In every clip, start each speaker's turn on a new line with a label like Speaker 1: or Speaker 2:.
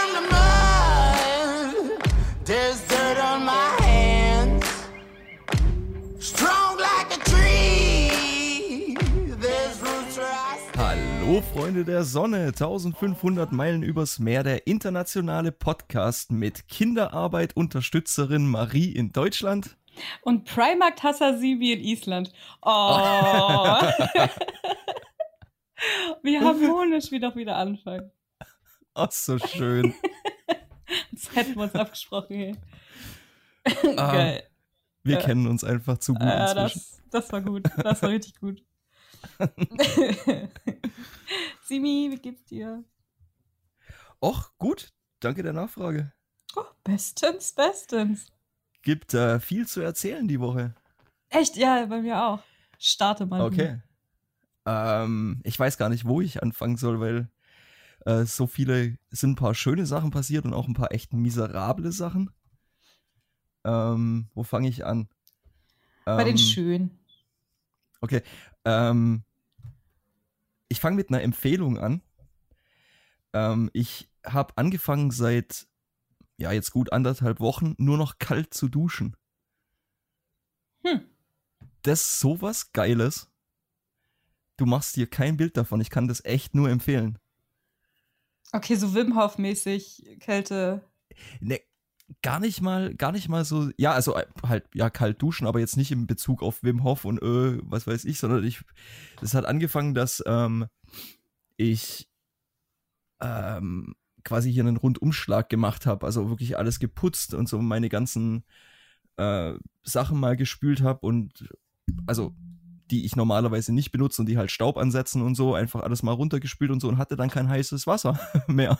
Speaker 1: from the mud. There's dirt on my hands. Strong like a tree. There's roots where I stand.
Speaker 2: Hallo Freunde der Sonne, 1500 Meilen übers Meer, der internationale Podcast mit Kinderarbeit Unterstützerin Marie in Deutschland.
Speaker 3: Und Primark Hassasibi in Island. Oh. Wie harmonisch wir doch wieder anfangen.
Speaker 2: Oh, so schön.
Speaker 3: Das hätten wir uns abgesprochen, hey.
Speaker 2: Ah,
Speaker 3: Geil.
Speaker 2: Wir
Speaker 3: Ja.
Speaker 2: kennen uns einfach zu gut
Speaker 3: Ja,
Speaker 2: inzwischen.
Speaker 3: das, das war gut. Das war richtig gut. Simi, wie geht's dir?
Speaker 2: Och, gut, danke der Nachfrage.
Speaker 3: Oh, bestens, bestens.
Speaker 2: Gibt äh, viel zu erzählen die Woche.
Speaker 3: Echt, ja, bei mir auch. Starte mal.
Speaker 2: Okay. Ähm, ich weiß gar nicht, wo ich anfangen soll, weil äh, so viele, es sind ein paar schöne Sachen passiert und auch ein paar echt miserable Sachen. Ähm, wo fange ich an?
Speaker 3: Bei den
Speaker 2: Ähm,
Speaker 3: Schönen.
Speaker 2: Okay. Ähm, ich fange mit einer Empfehlung an. Ähm, ich habe angefangen seit, ja, jetzt gut anderthalb Wochen nur noch kalt zu duschen.
Speaker 3: Hm.
Speaker 2: Das ist sowas Geiles. Du machst dir kein Bild davon. Ich kann das echt nur empfehlen.
Speaker 3: Okay, so Wim Hof-mäßig Kälte.
Speaker 2: Ne, gar nicht mal, gar nicht mal so, ja, also äh, halt, ja, kalt duschen, aber jetzt nicht in Bezug auf Wim Hof und äh, was weiß ich, sondern ich, das hat angefangen, dass ähm, ich ähm, quasi hier einen Rundumschlag gemacht habe, also wirklich alles geputzt und so meine ganzen äh, Sachen mal gespült habe und also die ich normalerweise nicht benutze und die halt Staub ansetzen und so, einfach alles mal runtergespült und so und hatte dann kein heißes Wasser mehr.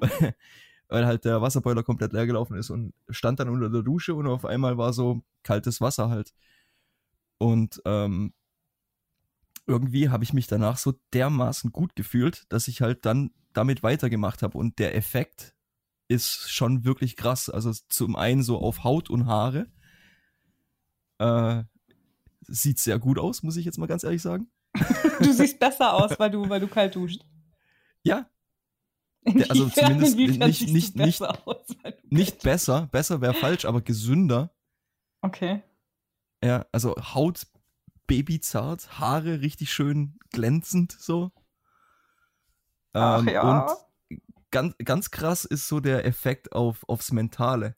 Speaker 2: Weil, weil halt der Wasserboiler komplett leer gelaufen ist und stand dann unter der Dusche und auf einmal war so kaltes Wasser halt. Und ähm, irgendwie habe ich mich danach so dermaßen gut gefühlt, dass ich halt dann damit weitergemacht habe. Und der Effekt ist schon wirklich krass. Also zum einen so auf Haut und Haare. Äh, sieht sehr gut aus, muss ich jetzt mal ganz ehrlich sagen.
Speaker 3: Du siehst besser aus, weil du, weil du kalt duscht.
Speaker 2: Ja, also
Speaker 3: Inwiefern-
Speaker 2: zumindest
Speaker 3: inwiefern
Speaker 2: nicht- nicht- nicht-
Speaker 3: besser aus,
Speaker 2: nicht besser, besser wäre falsch, aber gesünder.
Speaker 3: Okay.
Speaker 2: Ja, also Haut babyzart, Haare richtig schön glänzend so.
Speaker 3: Ach
Speaker 2: Ähm,
Speaker 3: ja.
Speaker 2: Und ganz, ganz krass ist so der Effekt auf, aufs Mentale.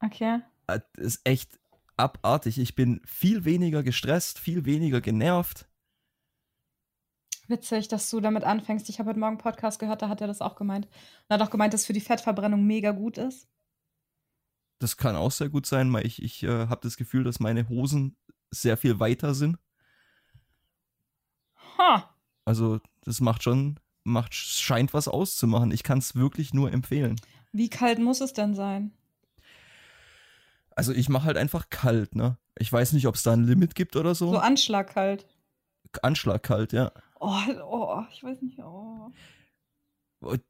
Speaker 3: Okay.
Speaker 2: Äh, Das ist echt abartig. Ich bin viel weniger gestresst, viel weniger genervt.
Speaker 3: Witzig, dass du damit anfängst. Ich habe heute Morgen einen Podcast gehört, da hat er das auch gemeint. Und er hat auch gemeint, dass es für die Fettverbrennung mega gut ist.
Speaker 2: Das kann auch sehr gut sein, weil ich, ich äh, habe das Gefühl, dass meine Hosen sehr viel weiter sind.
Speaker 3: Ha!
Speaker 2: Also das macht schon, macht, scheint was auszumachen. Ich kann es wirklich nur empfehlen.
Speaker 3: Wie kalt muss es denn sein?
Speaker 2: Also ich mache halt einfach kalt, ne? Ich weiß nicht, ob es da ein Limit gibt oder so.
Speaker 3: So anschlagkalt.
Speaker 2: Anschlag kalt, ja.
Speaker 3: Oh, oh, ich weiß nicht. Oh.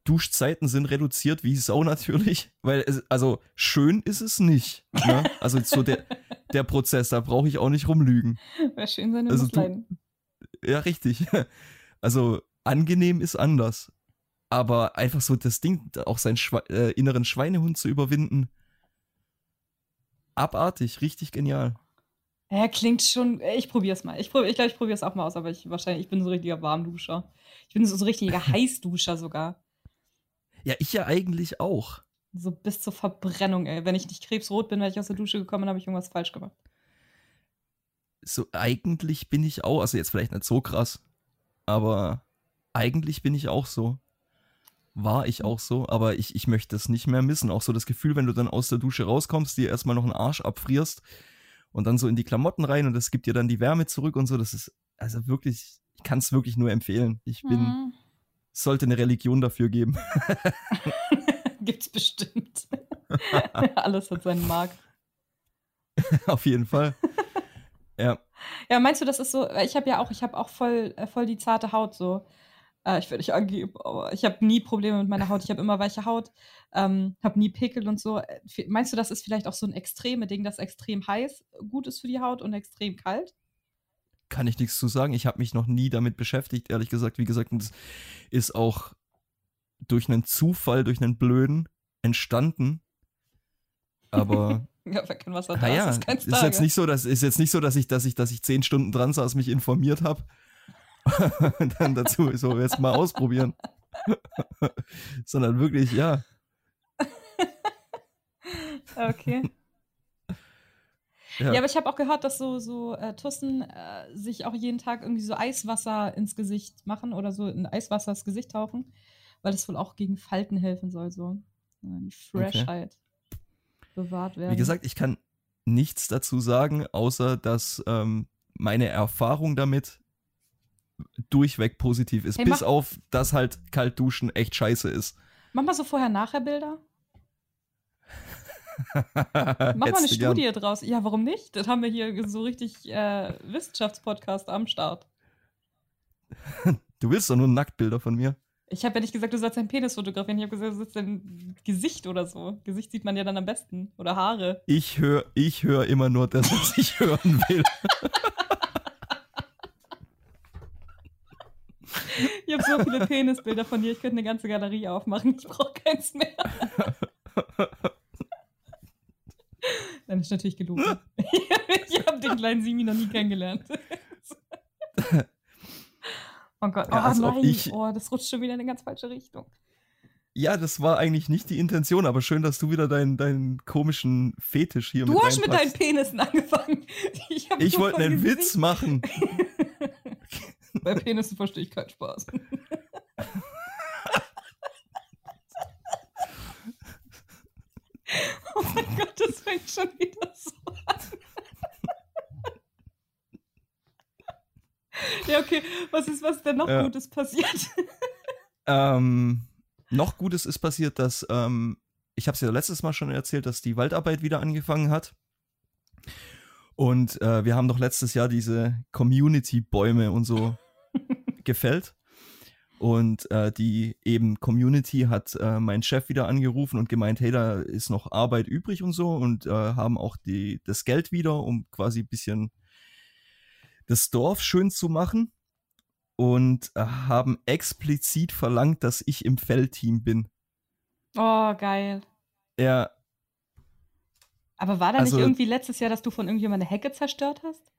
Speaker 2: Duschzeiten sind reduziert wie Sau natürlich, weil es, also schön ist es nicht. Ne? Also so der, der Prozess, da brauche ich auch nicht rumlügen.
Speaker 3: Wäre schön, seine
Speaker 2: Also du-. Ja, richtig. Also angenehm ist anders. Aber einfach so das Ding, auch seinen Schwe äh, inneren Schweinehund zu überwinden. Abartig, richtig genial.
Speaker 3: Ja, klingt schon. Ich probier's mal. Ich glaube, ich, glaub, ich probier's auch mal aus, aber ich wahrscheinlich, ich bin so ein richtiger Warmduscher. Ich bin so, ein richtiger Heißduscher sogar.
Speaker 2: Ja, ich ja eigentlich auch.
Speaker 3: So bis zur Verbrennung, ey. Wenn ich nicht krebsrot bin, weil ich aus der Dusche gekommen bin, habe ich irgendwas falsch gemacht.
Speaker 2: So eigentlich bin ich auch, also jetzt vielleicht nicht so krass, aber eigentlich bin ich auch so. War ich auch so, aber ich, ich möchte es nicht mehr missen. Auch so das Gefühl, wenn du dann aus der Dusche rauskommst, dir erstmal noch einen Arsch abfrierst und dann so in die Klamotten rein und das gibt dir dann die Wärme zurück und so. Das ist also wirklich, ich kann es wirklich nur empfehlen. Ich bin,
Speaker 3: Hm.
Speaker 2: es sollte eine Religion dafür geben.
Speaker 3: Gibt's bestimmt. Alles hat seinen Markt.
Speaker 2: Auf jeden Fall. Ja,
Speaker 3: Ja, meinst du, das ist so? Ich habe ja auch, ich habe auch voll, äh, voll die zarte Haut so. Äh, ich will nicht angeben, aber ich habe nie Probleme mit meiner Haut. Ich habe immer weiche Haut, ähm, habe nie Pickel und so. Äh, Meinst du, das ist vielleicht auch so ein extreme Ding, dass extrem heiß gut ist für die Haut und extrem kalt?
Speaker 2: kann ich nichts zu sagen. Ich habe mich noch nie damit beschäftigt, ehrlich gesagt. Wie gesagt, und das ist auch durch einen Zufall, durch einen Blöden entstanden. Aber
Speaker 3: Ja, wer kein Wasser da
Speaker 2: naja,
Speaker 3: ist, ist
Speaker 2: ist jetzt nicht so, dass ist jetzt nicht so, dass ich, dass ich, dass ich zehn Stunden dran saß, mich informiert habe. Dann dazu so jetzt mal ausprobieren. Sondern wirklich, ja.
Speaker 3: Okay.
Speaker 2: Ja.
Speaker 3: Ja, aber ich habe auch gehört, dass so, so äh, Tussen äh, sich auch jeden Tag irgendwie so Eiswasser ins Gesicht machen oder so in Eiswasser ins Gesicht tauchen, weil das wohl auch gegen Falten helfen soll, so. Ja, die Freshheit bewahrt werden.
Speaker 2: Wie gesagt, ich kann nichts dazu sagen, außer dass ähm, meine Erfahrung damit durchweg positiv ist.
Speaker 3: Hey,
Speaker 2: bis auf, dass halt kalt duschen echt scheiße ist.
Speaker 3: Mach mal so Vorher-Nachher-Bilder. Mach mal eine
Speaker 2: du gern.
Speaker 3: Studie draus. Ja, warum nicht? Das haben wir hier so richtig äh, Wissenschaftspodcast am Start.
Speaker 2: Du willst doch nur Nacktbilder von mir.
Speaker 3: Ich habe ja nicht gesagt, du sollst deinen Penis fotografieren. Ich habe gesagt, du sollst dein Gesicht oder so. Gesicht sieht man ja dann am besten. Oder Haare.
Speaker 2: Ich höre ich hör immer nur das, was ich hören will.
Speaker 3: Ich habe so viele Penisbilder von dir. Ich könnte eine ganze Galerie aufmachen. Ich brauche keins mehr. Dann ist natürlich gelogen. ich habe den kleinen Simi noch nie kennengelernt. oh Gott, oh
Speaker 2: Ja,
Speaker 3: nein,
Speaker 2: ich-
Speaker 3: oh, das rutscht schon wieder in eine ganz falsche Richtung.
Speaker 2: Ja, das war eigentlich nicht die Intention, aber schön, dass du wieder deinen, deinen komischen Fetisch hier
Speaker 3: Du
Speaker 2: mit
Speaker 3: hast mit deinen. Penissen angefangen. Ich,
Speaker 2: Ich wollte einen Witz machen.
Speaker 3: Bei Penissen verstehe ich keinen Spaß. oh mein Gott, das fängt schon wieder so an. ja, okay. Was ist, was denn noch
Speaker 2: Ja.
Speaker 3: Gutes passiert?
Speaker 2: Ähm, noch Gutes ist passiert, dass, ähm, ich habe es ja letztes Mal schon erzählt, dass die Waldarbeit wieder angefangen hat. Und äh, wir haben doch letztes Jahr diese Community-Bäume und so gefällt. Und äh, die eben Community hat äh, mein Chef wieder angerufen und gemeint, hey, da ist noch Arbeit übrig und so und äh, haben auch die, das Geld wieder, um quasi ein bisschen das Dorf schön zu machen und äh, haben explizit verlangt, dass ich im Feldteam bin.
Speaker 3: Oh, geil.
Speaker 2: Ja,
Speaker 3: Aber war da
Speaker 2: Also-
Speaker 3: nicht irgendwie letztes Jahr, dass du von irgendjemandem eine Hecke zerstört hast?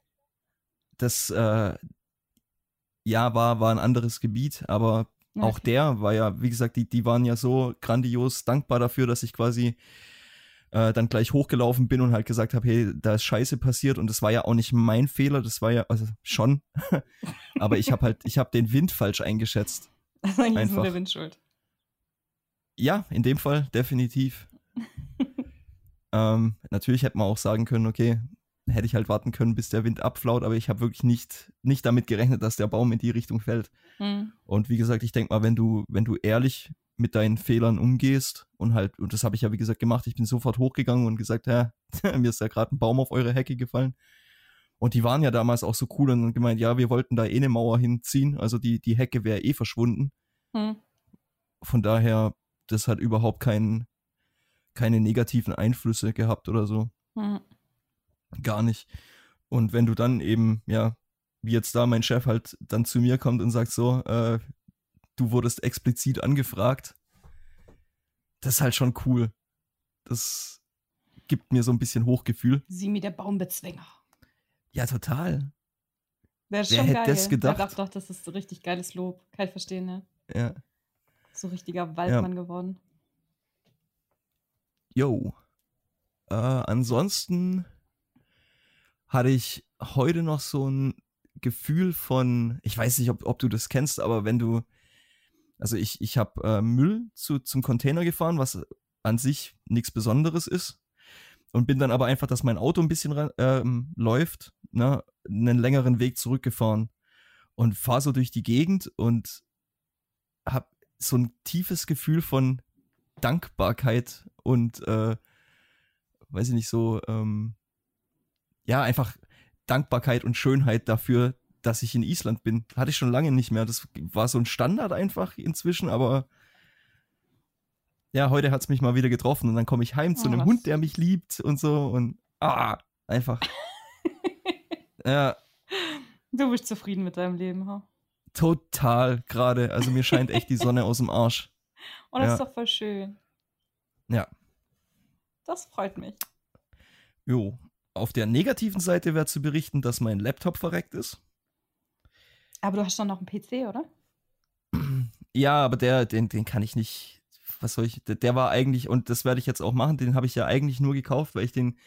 Speaker 2: das äh, ja war, war ein anderes Gebiet, aber auch
Speaker 3: Okay.
Speaker 2: der war ja, wie gesagt, die, die waren ja so grandios dankbar dafür, dass ich quasi äh, dann gleich hochgelaufen bin und halt gesagt habe, hey, da ist Scheiße passiert und das war ja auch nicht mein Fehler, das war ja, also schon, aber ich habe halt, ich habe den Wind falsch eingeschätzt.
Speaker 3: Eigentlich ist nur
Speaker 2: einfach.
Speaker 3: der Wind schuld.
Speaker 2: Ja, in dem Fall definitiv. ähm, natürlich hätte man auch sagen können, okay, hätte ich halt warten können, bis der Wind abflaut, aber ich habe wirklich nicht, nicht damit gerechnet, dass der Baum in die Richtung fällt.
Speaker 3: Hm.
Speaker 2: Und wie gesagt, ich denke mal, wenn du, wenn du ehrlich mit deinen Fehlern umgehst und halt, und das habe ich ja wie gesagt gemacht, ich bin sofort hochgegangen und gesagt, ja, mir ist ja gerade ein Baum auf eure Hecke gefallen. Und die waren ja damals auch so cool und haben gemeint, ja, wir wollten da eh eine Mauer hinziehen, also die, die Hecke wäre eh verschwunden.
Speaker 3: Hm.
Speaker 2: Von daher, das hat überhaupt keinen, keine negativen Einflüsse gehabt oder so.
Speaker 3: Hm.
Speaker 2: Gar nicht. Und wenn du dann eben, ja, wie jetzt da mein Chef halt dann zu mir kommt und sagt so, äh, du wurdest explizit angefragt, das ist halt schon cool. Das gibt mir so ein bisschen Hochgefühl.
Speaker 3: Simi, der Baumbezwinger.
Speaker 2: Ja, total.
Speaker 3: Der ist
Speaker 2: Wer
Speaker 3: schon
Speaker 2: hätte
Speaker 3: geil.
Speaker 2: das gedacht?
Speaker 3: Ja, doch, doch, das ist so richtig geiles Lob. Kann ich verstehen, ne?
Speaker 2: Ja.
Speaker 3: So richtiger Waldmann geworden.
Speaker 2: Yo. Äh, ansonsten hatte ich heute noch so ein Gefühl von, ich weiß nicht, ob, ob du das kennst, aber wenn du, also ich, ich habe äh, Müll zu, zum Container gefahren, was an sich nichts Besonderes ist. Und bin dann aber einfach, dass mein Auto ein bisschen ähm, läuft, ne, einen längeren Weg zurückgefahren und fahre so durch die Gegend und habe so ein tiefes Gefühl von Dankbarkeit und äh, weiß ich nicht so, ähm, ja, einfach Dankbarkeit und Schönheit dafür, dass ich in Island bin. Hatte ich schon lange nicht mehr. Das war so ein Standard einfach inzwischen, aber ja, heute hat's mich mal wieder getroffen und dann komme ich heim zu
Speaker 3: Oh,
Speaker 2: einem
Speaker 3: was-
Speaker 2: Hund, der mich liebt und so und ah, einfach. ja,
Speaker 3: Du bist zufrieden mit deinem Leben, ha?
Speaker 2: total gerade. Also mir scheint echt die Sonne aus dem Arsch.
Speaker 3: Und das
Speaker 2: Ja.
Speaker 3: ist doch voll schön.
Speaker 2: Ja.
Speaker 3: Das freut mich.
Speaker 2: Jo. Auf der negativen Seite wäre zu berichten, dass mein Laptop verreckt ist.
Speaker 3: Aber du hast doch noch einen PC, oder?
Speaker 2: Ja, aber der, den, den kann ich nicht. Was soll ich? Der, der war eigentlich, und das werde ich jetzt auch machen, den habe ich ja eigentlich nur gekauft, weil ich den,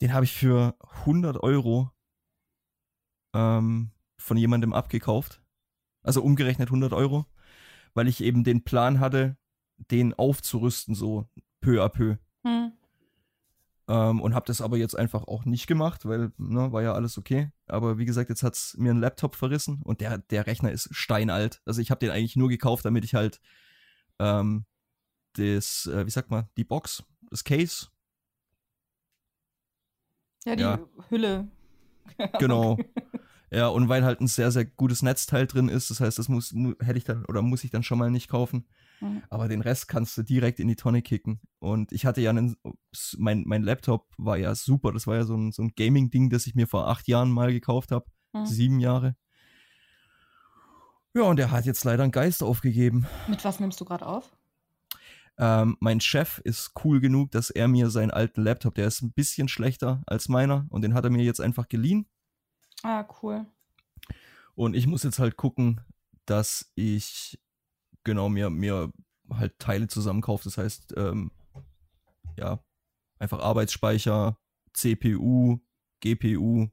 Speaker 2: den habe ich für 100 Euro ähm, von jemandem abgekauft. Also umgerechnet 100 Euro, weil ich eben den Plan hatte, den aufzurüsten, so peu à peu.
Speaker 3: Hm.
Speaker 2: Ähm, und habe das aber jetzt einfach auch nicht gemacht, weil, ne, war ja alles okay. Aber wie gesagt, jetzt hat's mir einen Laptop verrissen und der, der Rechner ist steinalt. Also ich habe den eigentlich nur gekauft, damit ich halt ähm, das, äh, wie sagt man, die Box, das Case,
Speaker 3: Ja, die
Speaker 2: Ja.
Speaker 3: Hülle.
Speaker 2: genau. ja, und weil halt ein sehr, sehr gutes Netzteil drin ist, das heißt, das muss, mu hätte ich dann oder muss ich dann schon mal nicht kaufen.
Speaker 3: Hm.
Speaker 2: Aber den Rest kannst du direkt in die Tonne kicken. Und ich hatte ja einen, mein, mein Laptop war ja super. Das war ja so ein, so ein Gaming-Ding, das ich mir vor acht Jahren mal gekauft habe.
Speaker 3: Hm.
Speaker 2: Sieben Jahre. Ja, und der hat jetzt leider einen Geist aufgegeben.
Speaker 3: Mit was nimmst du gerade auf?
Speaker 2: Ähm, mein Chef ist cool genug, dass er mir seinen alten Laptop, der ist ein bisschen schlechter als meiner, und den hat er mir jetzt einfach geliehen.
Speaker 3: Ah, cool.
Speaker 2: Und ich muss jetzt halt gucken, dass ich genau mir, mir halt Teile zusammenkaufe. Das heißt, ähm, ja, einfach Arbeitsspeicher, CPU, GPU,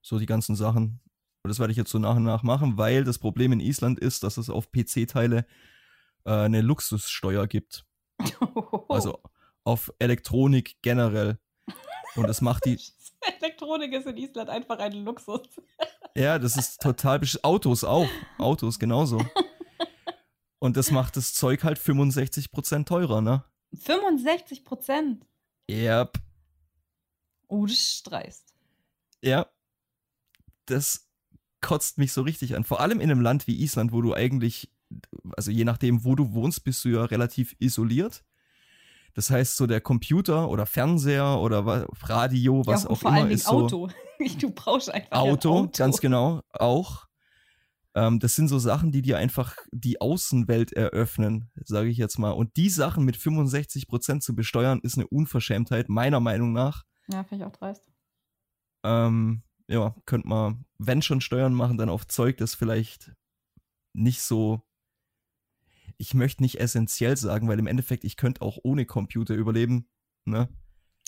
Speaker 2: so die ganzen Sachen. Und das werde ich jetzt so nach und nach machen, weil das Problem in Island ist, dass es auf PC-Teile äh, eine Luxussteuer gibt. Also auf Elektronik generell. Und das macht die,
Speaker 3: Elektronik ist in Island einfach ein Luxus.
Speaker 2: Ja, das ist total Autos auch. Autos genauso. Und das macht das Zeug halt 65% teurer, ne?
Speaker 3: 65 Prozent.
Speaker 2: Yep.
Speaker 3: Oh, das ist dreist.
Speaker 2: Ja. Das kotzt mich so richtig an. Vor allem in einem Land wie Island, wo du eigentlich, also je nachdem, wo du wohnst, bist du ja relativ isoliert. Das heißt, so der Computer oder Fernseher oder Radio, was
Speaker 3: ja,
Speaker 2: auch
Speaker 3: vor
Speaker 2: immer
Speaker 3: allen Dingen
Speaker 2: ist so.
Speaker 3: Auto. Du brauchst einfach
Speaker 2: Auto,
Speaker 3: ein Auto.
Speaker 2: ganz genau, auch. Ähm, das sind so Sachen, die dir einfach die Außenwelt eröffnen, sage ich jetzt mal. Und die Sachen mit 65% zu besteuern, ist eine Unverschämtheit, meiner Meinung nach.
Speaker 3: Ja, finde ich auch dreist.
Speaker 2: Ähm, ja, könnte man, wenn schon Steuern machen, dann auf Zeug, das vielleicht nicht so. Ich möchte nicht essentiell sagen, weil im Endeffekt, ich könnte auch ohne Computer überleben. Ne?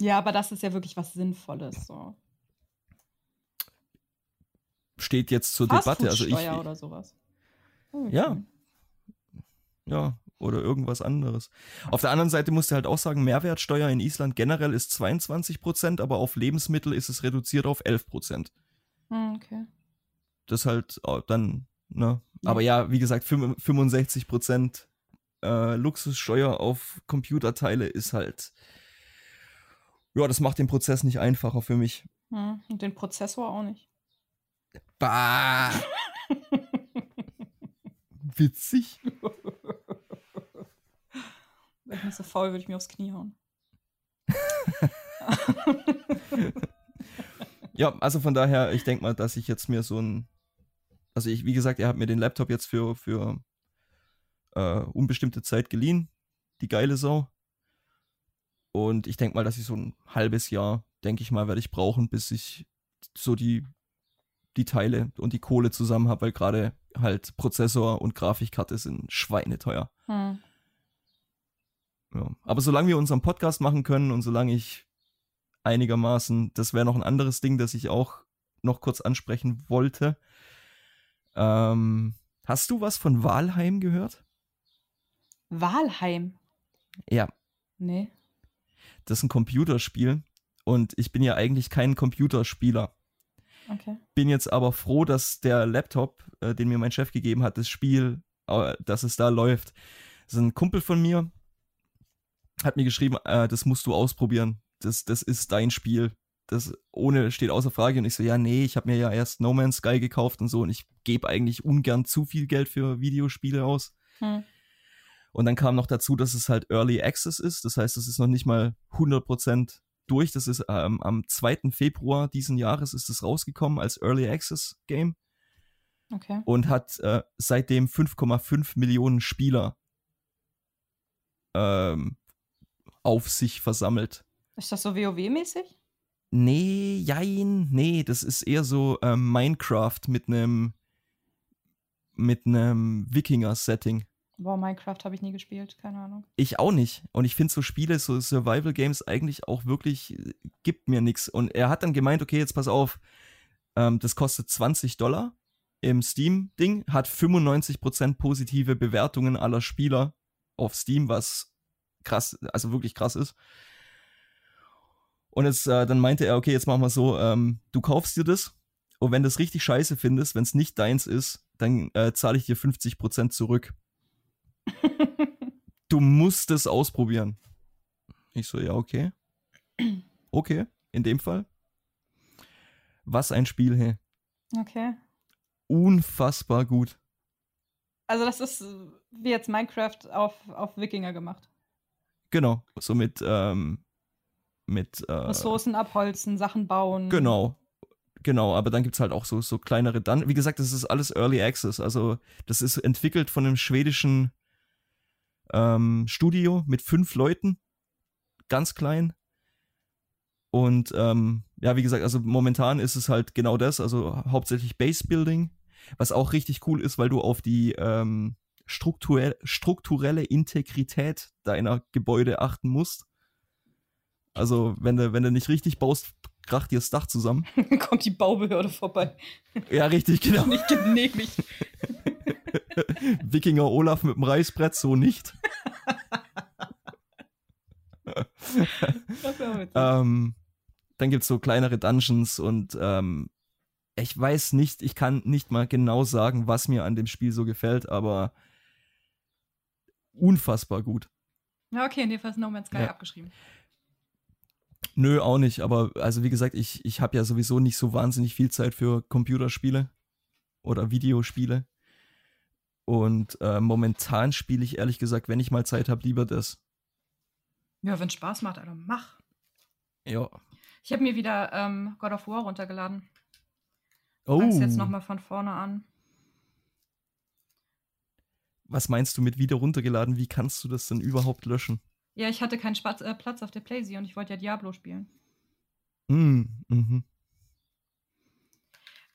Speaker 3: Ja, aber das ist ja wirklich was Sinnvolles. So.
Speaker 2: Steht jetzt zur Debatte. Also ich,
Speaker 3: oder sowas. Oh,
Speaker 2: Ja.
Speaker 3: okay.
Speaker 2: Ja, oder irgendwas anderes. Auf der anderen Seite musst du halt auch sagen, Mehrwertsteuer in Island generell ist 22%, aber auf Lebensmittel ist es reduziert auf 11%.
Speaker 3: Hm, okay.
Speaker 2: Das halt äh, dann, ne?
Speaker 3: Ja.
Speaker 2: Aber ja, wie gesagt, fünf- 65% äh, Luxussteuer auf Computerteile ist halt, ja, das macht den Prozess nicht einfacher für mich.
Speaker 3: Hm, und den Prozessor auch nicht.
Speaker 2: Bah! Witzig.
Speaker 3: Wäre ich nicht so faul, würde ich mir aufs Knie hauen.
Speaker 2: Ja, also von daher, ich denke mal, dass ich jetzt mir so ein. Also ich, wie gesagt, er hat mir den Laptop jetzt für, für äh, unbestimmte Zeit geliehen. Die geile Sau. Und ich denke mal, dass ich so ein halbes Jahr, denke ich mal, werde ich brauchen, bis ich so die, die Teile und die Kohle zusammen habe, weil gerade halt Prozessor und Grafikkarte sind schweineteuer.
Speaker 3: Hm.
Speaker 2: Ja. Aber solange wir unseren Podcast machen können und solange ich einigermaßen, das wäre noch ein anderes Ding, das ich auch noch kurz ansprechen wollte. Ähm, hast du was von Walheim gehört?
Speaker 3: Walheim.
Speaker 2: Ja,
Speaker 3: Nee.
Speaker 2: das ist ein Computerspiel und ich bin ja eigentlich kein Computerspieler.
Speaker 3: Okay.
Speaker 2: Bin jetzt aber froh, dass der Laptop, äh, den mir mein Chef gegeben hat, das Spiel, äh, dass es da läuft. Das ist ein Kumpel von mir, hat mir geschrieben, äh, das musst du ausprobieren. Das, das ist dein Spiel. Das ohne steht außer Frage. Und ich so, ja, nee, ich habe mir ja erst No Man's Sky gekauft und so und ich gebe eigentlich ungern zu viel Geld für Videospiele aus.
Speaker 3: Hm.
Speaker 2: Und dann kam noch dazu, dass es halt Early Access ist. Das heißt, es ist noch nicht mal 100% durch. Das ist ähm, am 2. Februar diesen Jahres ist es rausgekommen als Early Access Game
Speaker 3: Okay.
Speaker 2: und hat äh, seitdem 5,5 Millionen Spieler ähm, auf sich versammelt.
Speaker 3: Ist das so WoW-mäßig?
Speaker 2: Nee, jein, nee, das ist eher so ähm, Minecraft mit einem mit einem Wikinger-Setting.
Speaker 3: Boah, Minecraft habe ich nie gespielt, keine Ahnung.
Speaker 2: Ich auch nicht. Und ich finde so Spiele, so Survival-Games eigentlich auch wirklich, äh, gibt mir nichts. Und er hat dann gemeint, okay, jetzt pass auf, ähm, das kostet 20 Dollar im Steam-Ding, hat 95% positive Bewertungen aller Spieler auf Steam, was krass, also wirklich krass ist. Und jetzt, äh, dann meinte er, okay, jetzt machen wir so, ähm, du kaufst dir das und wenn du es richtig scheiße findest, wenn es nicht deins ist, dann äh, zahle ich dir 50% zurück. Du musst es ausprobieren. Ich so, ja, okay. Okay, in dem Fall. Was ein Spiel, hey.
Speaker 3: Okay.
Speaker 2: Unfassbar gut.
Speaker 3: Also das ist wie jetzt Minecraft auf, auf Wikinger gemacht.
Speaker 2: Genau. So mit, ähm, mit äh,
Speaker 3: Ressourcen abholzen, Sachen bauen.
Speaker 2: Genau. Genau, aber dann gibt's halt auch so, so kleinere Dann. Wie gesagt, das ist alles Early Access. Also, das ist entwickelt von einem schwedischen ähm, Studio mit fünf Leuten. Ganz klein. Und ähm, ja, wie gesagt, also momentan ist es halt genau das, also hauptsächlich Base Building, was auch richtig cool ist, weil du auf die ähm, strukturell, strukturelle Integrität deiner Gebäude achten musst. Also, wenn du, wenn du nicht richtig baust, kracht dir das Dach zusammen.
Speaker 3: Kommt die Baubehörde vorbei.
Speaker 2: Ja, richtig, genau.
Speaker 3: Nicht genehmigt.
Speaker 2: Wikinger Olaf mit dem Reißbrett, so nicht. Ähm, dann gibt's so kleinere Dungeons und ähm, ich weiß nicht, ich kann nicht mal genau sagen, was mir an dem Spiel so gefällt, aber unfassbar gut.
Speaker 3: Ja, okay, in dem Fall ist No Man's Sky
Speaker 2: Ja.
Speaker 3: abgeschrieben.
Speaker 2: Nö, auch nicht, aber also wie gesagt, ich, ich habe ja sowieso nicht so wahnsinnig viel Zeit für Computerspiele oder Videospiele. Und äh, momentan spiele ich ehrlich gesagt, wenn ich mal Zeit habe, lieber das.
Speaker 3: Ja, wenn Spaß macht, Alter, mach.
Speaker 2: Ja.
Speaker 3: Ich habe mir wieder ähm, God of War runtergeladen.
Speaker 2: Oh,
Speaker 3: Fang's jetzt nochmal von vorne an.
Speaker 2: was meinst du mit wieder runtergeladen? Wie kannst du das denn überhaupt löschen?
Speaker 3: Ja, ich hatte keinen Spatz, äh, Platz auf der Playsee und ich wollte ja Diablo spielen.
Speaker 2: Mm, mhm.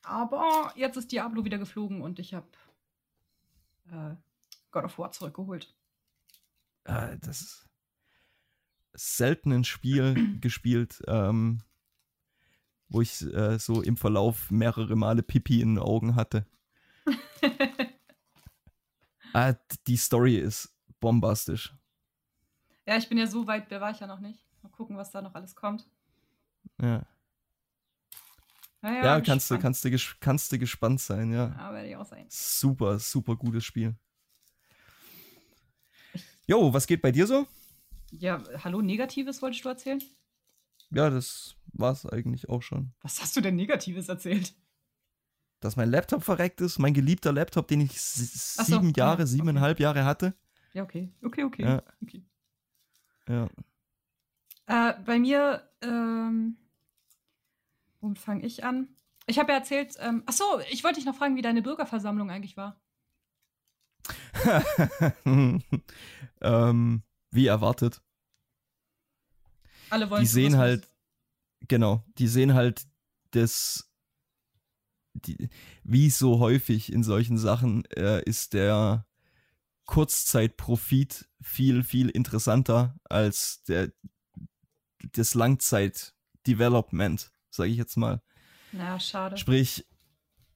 Speaker 3: Aber jetzt ist Diablo wieder geflogen und ich habe äh, God of War zurückgeholt.
Speaker 2: äh, das ist selten ein Spiel gespielt, ähm, wo ich äh, so im Verlauf mehrere Male Pipi in den Augen hatte. Ah, die Story ist bombastisch.
Speaker 3: ja, ich bin ja so weit, wer war ich ja noch nicht. Mal gucken, was da noch alles kommt.
Speaker 2: Ja,
Speaker 3: Naja,
Speaker 2: ja kannst, du,
Speaker 3: gespannt.
Speaker 2: kannst, du, kannst du gespannt sein, ja.
Speaker 3: Ja, werde ich auch sein.
Speaker 2: Super, super gutes Spiel. Jo, was geht bei dir so?
Speaker 3: Ja, hallo, Negatives wolltest du erzählen?
Speaker 2: Ja, das war's eigentlich auch schon.
Speaker 3: Was hast du denn Negatives erzählt?
Speaker 2: Dass mein Laptop verreckt ist, mein geliebter Laptop, den ich
Speaker 3: so,
Speaker 2: sieben Jahre,
Speaker 3: ah, okay.
Speaker 2: siebeneinhalb Jahre hatte.
Speaker 3: Ja, okay. Okay, okay.
Speaker 2: Ja.
Speaker 3: okay.
Speaker 2: Ja.
Speaker 3: Äh, bei mir, ähm, womit fange ich an? Ich habe ja erzählt, ähm, ach so, ich wollte dich noch fragen, wie deine Bürgerversammlung eigentlich war.
Speaker 2: ähm, wie erwartet.
Speaker 3: Alle wollen
Speaker 2: Die sehen halt, genau, die sehen halt das, die, wie so häufig in solchen Sachen äh, ist der Kurzzeitprofit viel, viel interessanter als der, das Langzeit-Development, sage ich jetzt mal.
Speaker 3: Ja, schade.
Speaker 2: Sprich,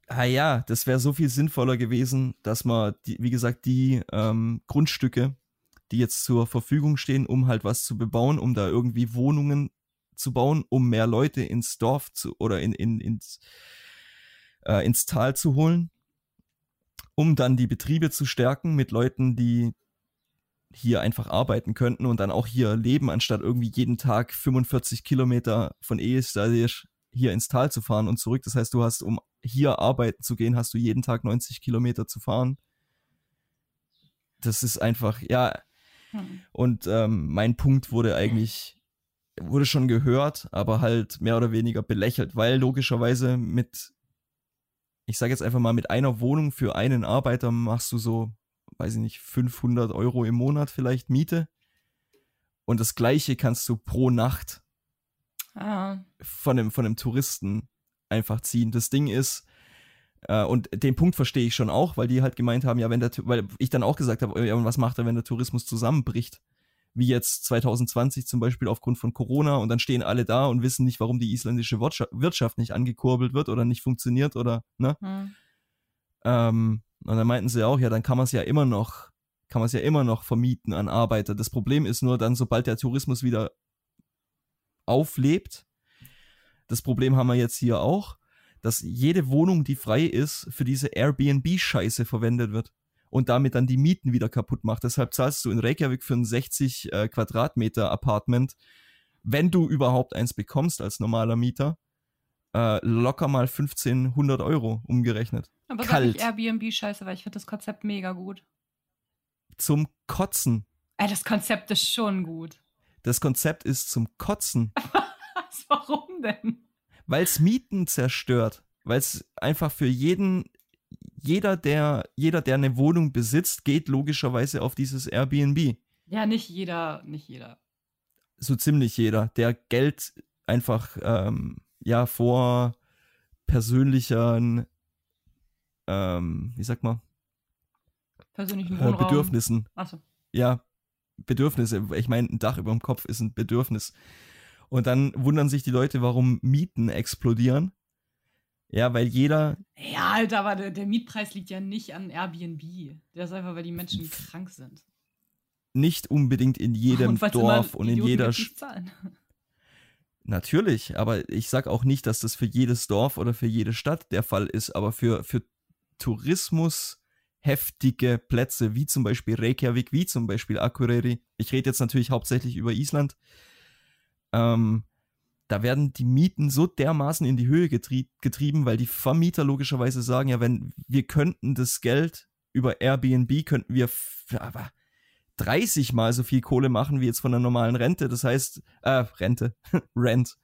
Speaker 2: ah ja, das wäre so viel sinnvoller gewesen, dass man, die, wie gesagt, die ähm, Grundstücke, die jetzt zur Verfügung stehen, um halt was zu bebauen, um da irgendwie Wohnungen zu bauen, um mehr Leute ins Dorf zu oder in, in, ins, äh, ins Tal zu holen, um dann die Betriebe zu stärken mit Leuten, die hier einfach arbeiten könnten und dann auch hier leben, anstatt irgendwie jeden Tag 45 Kilometer von Ehestadisch hier ins Tal zu fahren und zurück. Das heißt, du hast, um hier arbeiten zu gehen, hast du jeden Tag 90 Kilometer zu fahren. Das ist einfach, ja,
Speaker 3: Hm.
Speaker 2: und ähm, mein Punkt wurde eigentlich, wurde schon gehört, aber halt mehr oder weniger belächelt, weil logischerweise mit, ich sage jetzt einfach mal, mit einer Wohnung für einen Arbeiter machst du so, weiß ich nicht, 500 Euro im Monat vielleicht Miete Und das gleiche kannst du pro Nacht
Speaker 3: Ah.
Speaker 2: von einem, von einem Touristen einfach ziehen. Das Ding ist, äh, und den Punkt verstehe ich schon auch, weil die halt gemeint haben, ja, wenn der, weil ich dann auch gesagt habe, ja, und was macht er, wenn der Tourismus zusammenbricht? Wie jetzt 2020 zum Beispiel aufgrund von Corona und dann stehen alle da und wissen nicht, warum die isländische Wirtschaft, Wirtschaft nicht angekurbelt wird oder nicht funktioniert oder, ne?
Speaker 3: Hm.
Speaker 2: Ähm, und dann meinten sie auch, ja, dann kann man es ja immer noch, kann man es ja immer noch vermieten an Arbeiter. Das Problem ist nur dann, sobald der Tourismus wieder auflebt, das Problem haben wir jetzt hier auch, dass jede Wohnung, die frei ist, für diese Airbnb-Scheiße verwendet wird und damit dann die Mieten wieder kaputt macht. Deshalb zahlst du in Reykjavik für ein 60 äh, Quadratmeter Apartment, wenn du überhaupt eins bekommst als normaler Mieter, äh, locker mal 1500 Euro umgerechnet.
Speaker 3: Aber sag
Speaker 2: Kalt.
Speaker 3: nicht Airbnb scheiße, weil ich finde das Konzept mega gut.
Speaker 2: Zum Kotzen.
Speaker 3: Ey, das Konzept ist schon gut.
Speaker 2: Das Konzept ist zum Kotzen,
Speaker 3: Was, warum denn?
Speaker 2: weil es Mieten zerstört, weil es einfach für jeden, jeder der, jeder, der eine Wohnung besitzt, geht logischerweise auf dieses Airbnb.
Speaker 3: Ja, nicht jeder, nicht jeder.
Speaker 2: So ziemlich jeder, der Geld einfach, ähm, ja, vor persönlichen, ähm, wie sagt man,
Speaker 3: Persönlichen
Speaker 2: äh,
Speaker 3: Wohnraum.
Speaker 2: Bedürfnissen
Speaker 3: Achso.
Speaker 2: ja, Bedürfnisse. Ich meine, ein Dach über dem Kopf ist ein Bedürfnis. Und dann wundern sich die Leute, warum Mieten explodieren. Ja, weil jeder,
Speaker 3: Ja, Alter, aber der, der Mietpreis liegt ja nicht an Airbnb. Der ist einfach, weil die Menschen krank sind.
Speaker 2: nicht unbedingt in jedem
Speaker 3: Und
Speaker 2: Dorf und in jeder
Speaker 3: zahlen.
Speaker 2: Natürlich, aber ich sag auch nicht, dass das für jedes Dorf oder für jede Stadt der Fall ist, aber für, für Tourismus heftige Plätze, wie zum Beispiel Reykjavik, wie zum Beispiel Akureyri. Ich rede jetzt natürlich hauptsächlich über Island. Ähm, da werden die Mieten so dermaßen in die Höhe getrie getrieben, weil die Vermieter logischerweise sagen, ja, wenn wir könnten das Geld über Airbnb, könnten wir f- aber 30 mal so viel Kohle machen wie jetzt von einer normalen Rente. Das heißt, äh, Rente, Rent,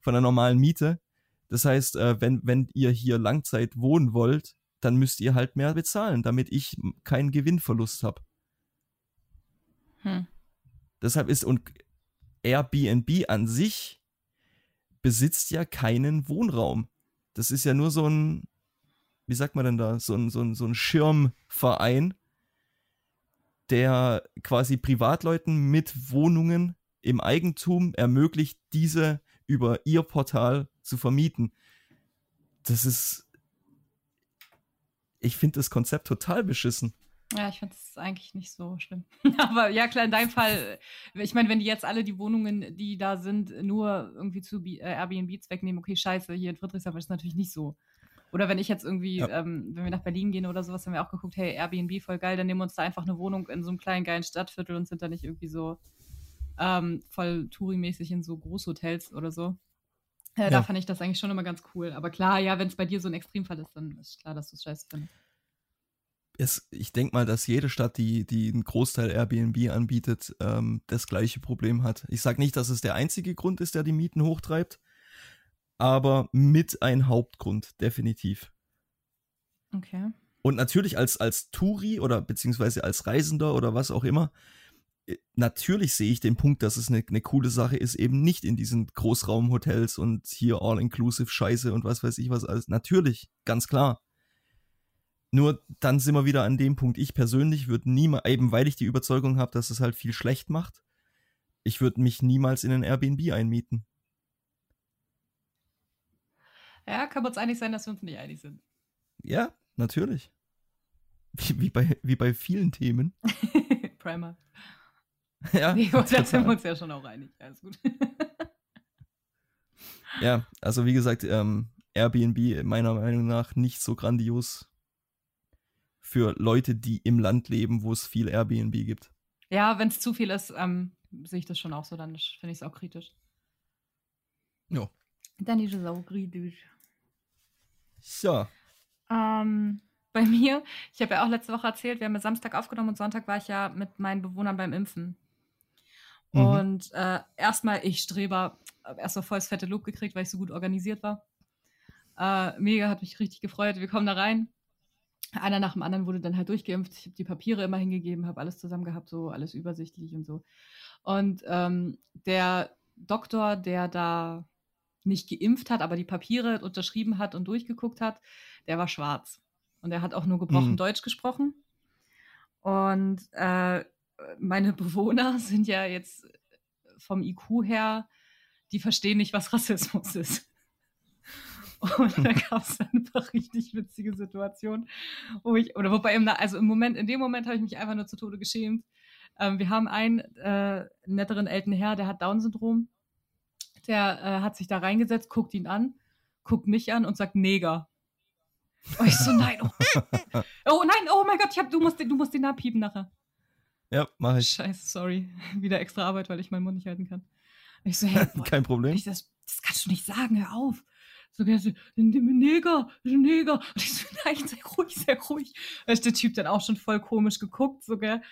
Speaker 2: von einer normalen Miete. Das heißt, äh, wenn, wenn ihr hier Langzeit wohnen wollt, dann müsst ihr halt mehr bezahlen, damit ich keinen Gewinnverlust habe.
Speaker 3: Hm.
Speaker 2: Deshalb ist und Airbnb an sich besitzt ja keinen Wohnraum. Das ist ja nur so ein, wie sagt man denn da, so ein, so ein, so ein Schirmverein, der quasi Privatleuten mit Wohnungen im Eigentum ermöglicht, diese über ihr Portal zu vermieten. Das ist, ich finde das Konzept total beschissen.
Speaker 3: Ja, ich finde es eigentlich nicht so schlimm. Aber ja, klar, in deinem Fall, ich meine, wenn die jetzt alle die Wohnungen, die da sind, nur irgendwie zu B- äh, Airbnb-Zweck nehmen, okay, scheiße, hier in Friedrichshafen ist das natürlich nicht so. Oder wenn ich jetzt irgendwie,
Speaker 2: Ja.
Speaker 3: ähm, wenn wir nach Berlin gehen oder sowas, haben wir auch geguckt, hey, Airbnb voll geil, dann nehmen wir uns da einfach eine Wohnung in so einem kleinen geilen Stadtviertel und sind da nicht irgendwie so ähm, voll Touri-mäßig in so Großhotels oder so. Äh, Da
Speaker 2: Ja.
Speaker 3: fand ich das eigentlich schon immer ganz cool. Aber klar, ja, wenn es bei dir so ein Extremfall ist, dann ist klar, dass du es scheiße findest.
Speaker 2: es, ich denke mal, dass jede Stadt, die, die einen Großteil Airbnb anbietet, ähm, das gleiche Problem hat. Ich sage nicht, dass es der einzige Grund ist, der die Mieten hochtreibt, aber mit ein Hauptgrund, definitiv.
Speaker 3: Okay.
Speaker 2: Und natürlich als, als Touri oder beziehungsweise als Reisender oder was auch immer, natürlich sehe ich den Punkt, dass es eine, eine coole Sache ist, eben nicht in diesen Großraumhotels und hier All-Inclusive Scheiße und was weiß ich was alles. Natürlich, ganz klar. Nur dann sind wir wieder an dem Punkt. Ich persönlich würde niemals, eben weil ich die Überzeugung habe, dass es halt viel schlecht macht, ich würde mich niemals in ein Airbnb einmieten.
Speaker 3: Ja, können wir uns einig sein, dass wir uns nicht einig sind.
Speaker 2: Ja, natürlich. Wie, wie, bei, wie bei vielen Themen.
Speaker 3: Primer.
Speaker 2: Ja,
Speaker 3: Nee, da sind wir uns ja schon auch einig. Alles gut.
Speaker 2: Ja, also wie gesagt, ähm, Airbnb meiner Meinung nach nicht so grandios für Leute, die im Land leben, wo es viel Airbnb gibt.
Speaker 3: ja, wenn es zu viel ist, ähm, sehe ich das schon auch so, dann finde ich es auch kritisch.
Speaker 2: Ja.
Speaker 3: Dann ist es auch kritisch.
Speaker 2: So,
Speaker 3: Ähm, bei mir, ich habe ja auch letzte Woche erzählt, wir haben ja Samstag aufgenommen und Sonntag war ich ja mit meinen Bewohnern beim Impfen.
Speaker 2: Mhm.
Speaker 3: Und äh, erstmal, ich Streber, hab erst mal voll das fette Lob gekriegt, weil ich so gut organisiert war. Äh, mega, hat mich richtig gefreut. Wir kommen da rein. einer nach dem anderen wurde dann halt durchgeimpft. Ich habe die Papiere immer hingegeben, habe alles zusammen gehabt, so alles übersichtlich und so. Und ähm, der Doktor, der da nicht geimpft hat, aber die Papiere unterschrieben hat und durchgeguckt hat, der war schwarz. Und er hat auch nur gebrochen
Speaker 2: Mhm.
Speaker 3: Deutsch gesprochen. Und äh, meine Bewohner sind ja jetzt vom IQ her, die verstehen nicht, was Rassismus ist. Und da gab es einfach richtig witzige Situationen, wo ich, oder wobei, im, also im Moment, in dem Moment habe ich mich einfach nur zu Tode geschämt. Ähm, wir haben einen äh, netteren älteren Herr, der hat Down-Syndrom. Der äh, hat sich da reingesetzt, guckt ihn an, guckt mich an und sagt Neger. Und ich so, nein, oh, oh nein, oh mein Gott, ich hab, du, musst, den- du musst den abpiepen nachher.
Speaker 2: Ja, mach ich.
Speaker 3: Scheiße, sorry. Wieder extra Arbeit, weil ich meinen Mund nicht halten kann. Und ich so, hey, boah,
Speaker 2: Kein Problem.
Speaker 3: ich, das, das kannst du nicht sagen, hör auf. So, Neger, Neger. Und ich so, nein, sei ruhig, sei ruhig. Da ist der Typ dann auch schon voll komisch geguckt, so, gell.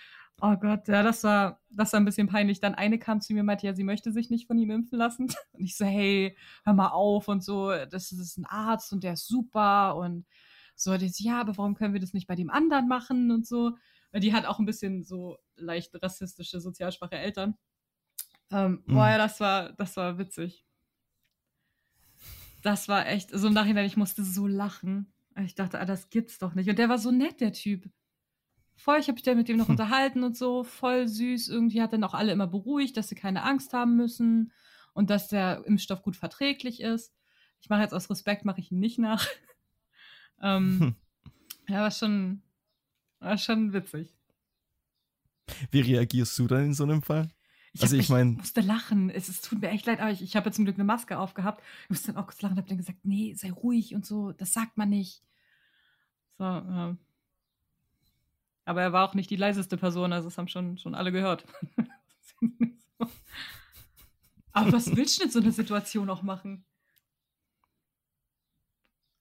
Speaker 3: Oh Gott, ja, das war, das war ein bisschen peinlich. Dann eine kam zu mir und meinte, ja, sie möchte sich nicht von ihm impfen lassen. Und ich so, hey, hör mal auf und so, das ist ein Arzt und der ist super und so, die so, ja, aber warum können wir das nicht bei dem anderen machen und so. Die hat auch ein bisschen so leicht rassistische, sozial schwache Eltern. Ähm,
Speaker 2: Mhm.
Speaker 3: Boah, ja, das war, das war witzig. Das war echt, so im Nachhinein, ich musste so lachen. Ich dachte, ah, das gibt's doch nicht. Und der war so nett, der Typ. Voll, ich habe mich dann mit dem noch
Speaker 2: Hm.
Speaker 3: unterhalten und so, voll süß. Irgendwie hat dann auch alle immer beruhigt, dass sie keine Angst haben müssen und dass der Impfstoff gut verträglich ist. Ich mache jetzt aus Respekt, mache ich ihn nicht nach. ähm, ja, war schon, war schon witzig.
Speaker 2: Wie reagierst du dann in so einem Fall?
Speaker 3: Ich
Speaker 2: Also
Speaker 3: hab-
Speaker 2: ich mein-
Speaker 3: musste lachen. Es, es tut mir echt leid, aber ich, ich habe zum Glück eine Maske aufgehabt. Ich musste dann auch kurz lachen und habe dann gesagt, nee, sei ruhig und so, das sagt man nicht. So, ja. Aber er war auch nicht die leiseste Person, also das haben schon, schon alle gehört. Aber was willst du in so einer Situation auch machen?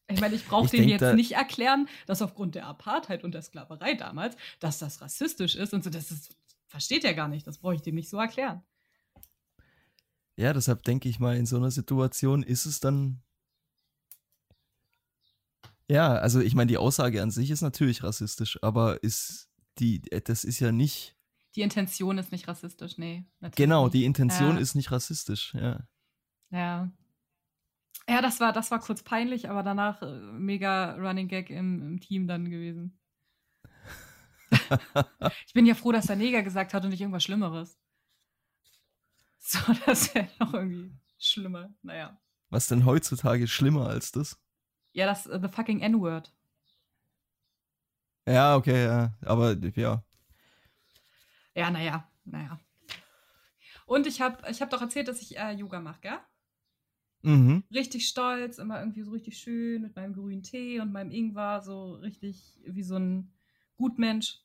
Speaker 3: Ich meine, ich brauche
Speaker 2: denk,
Speaker 3: jetzt nicht erklären, dass aufgrund der Apartheid und der Sklaverei damals, dass das rassistisch ist und so. Das ist, versteht er gar nicht. Das brauche ich dem nicht so erklären.
Speaker 2: Ja, deshalb denke ich mal, in so einer Situation ist es dann. Ja, also ich meine, die Aussage an sich ist natürlich rassistisch, aber ist die, äh, das ist ja nicht.
Speaker 3: Die Intention ist nicht rassistisch, nee.
Speaker 2: Genau, die Intention
Speaker 3: Ja.
Speaker 2: ist nicht rassistisch, ja.
Speaker 3: Ja. Ja, das war, das war kurz peinlich, aber danach äh, mega Running Gag im, im Team dann gewesen. ich bin ja froh, dass der Neger gesagt hat und nicht irgendwas Schlimmeres. So, das wäre noch irgendwie schlimmer. Naja.
Speaker 2: Was denn heutzutage schlimmer als das?
Speaker 3: Ja, das äh, The fucking N-Word.
Speaker 2: Ja, okay, ja. Aber ja.
Speaker 3: Ja, naja, naja. Und ich habe ich hab doch erzählt, dass ich äh, Yoga mache, gell?
Speaker 2: Mhm.
Speaker 3: richtig stolz, immer irgendwie so richtig schön mit meinem grünen Tee und meinem Ingwer, so richtig wie so ein Gutmensch.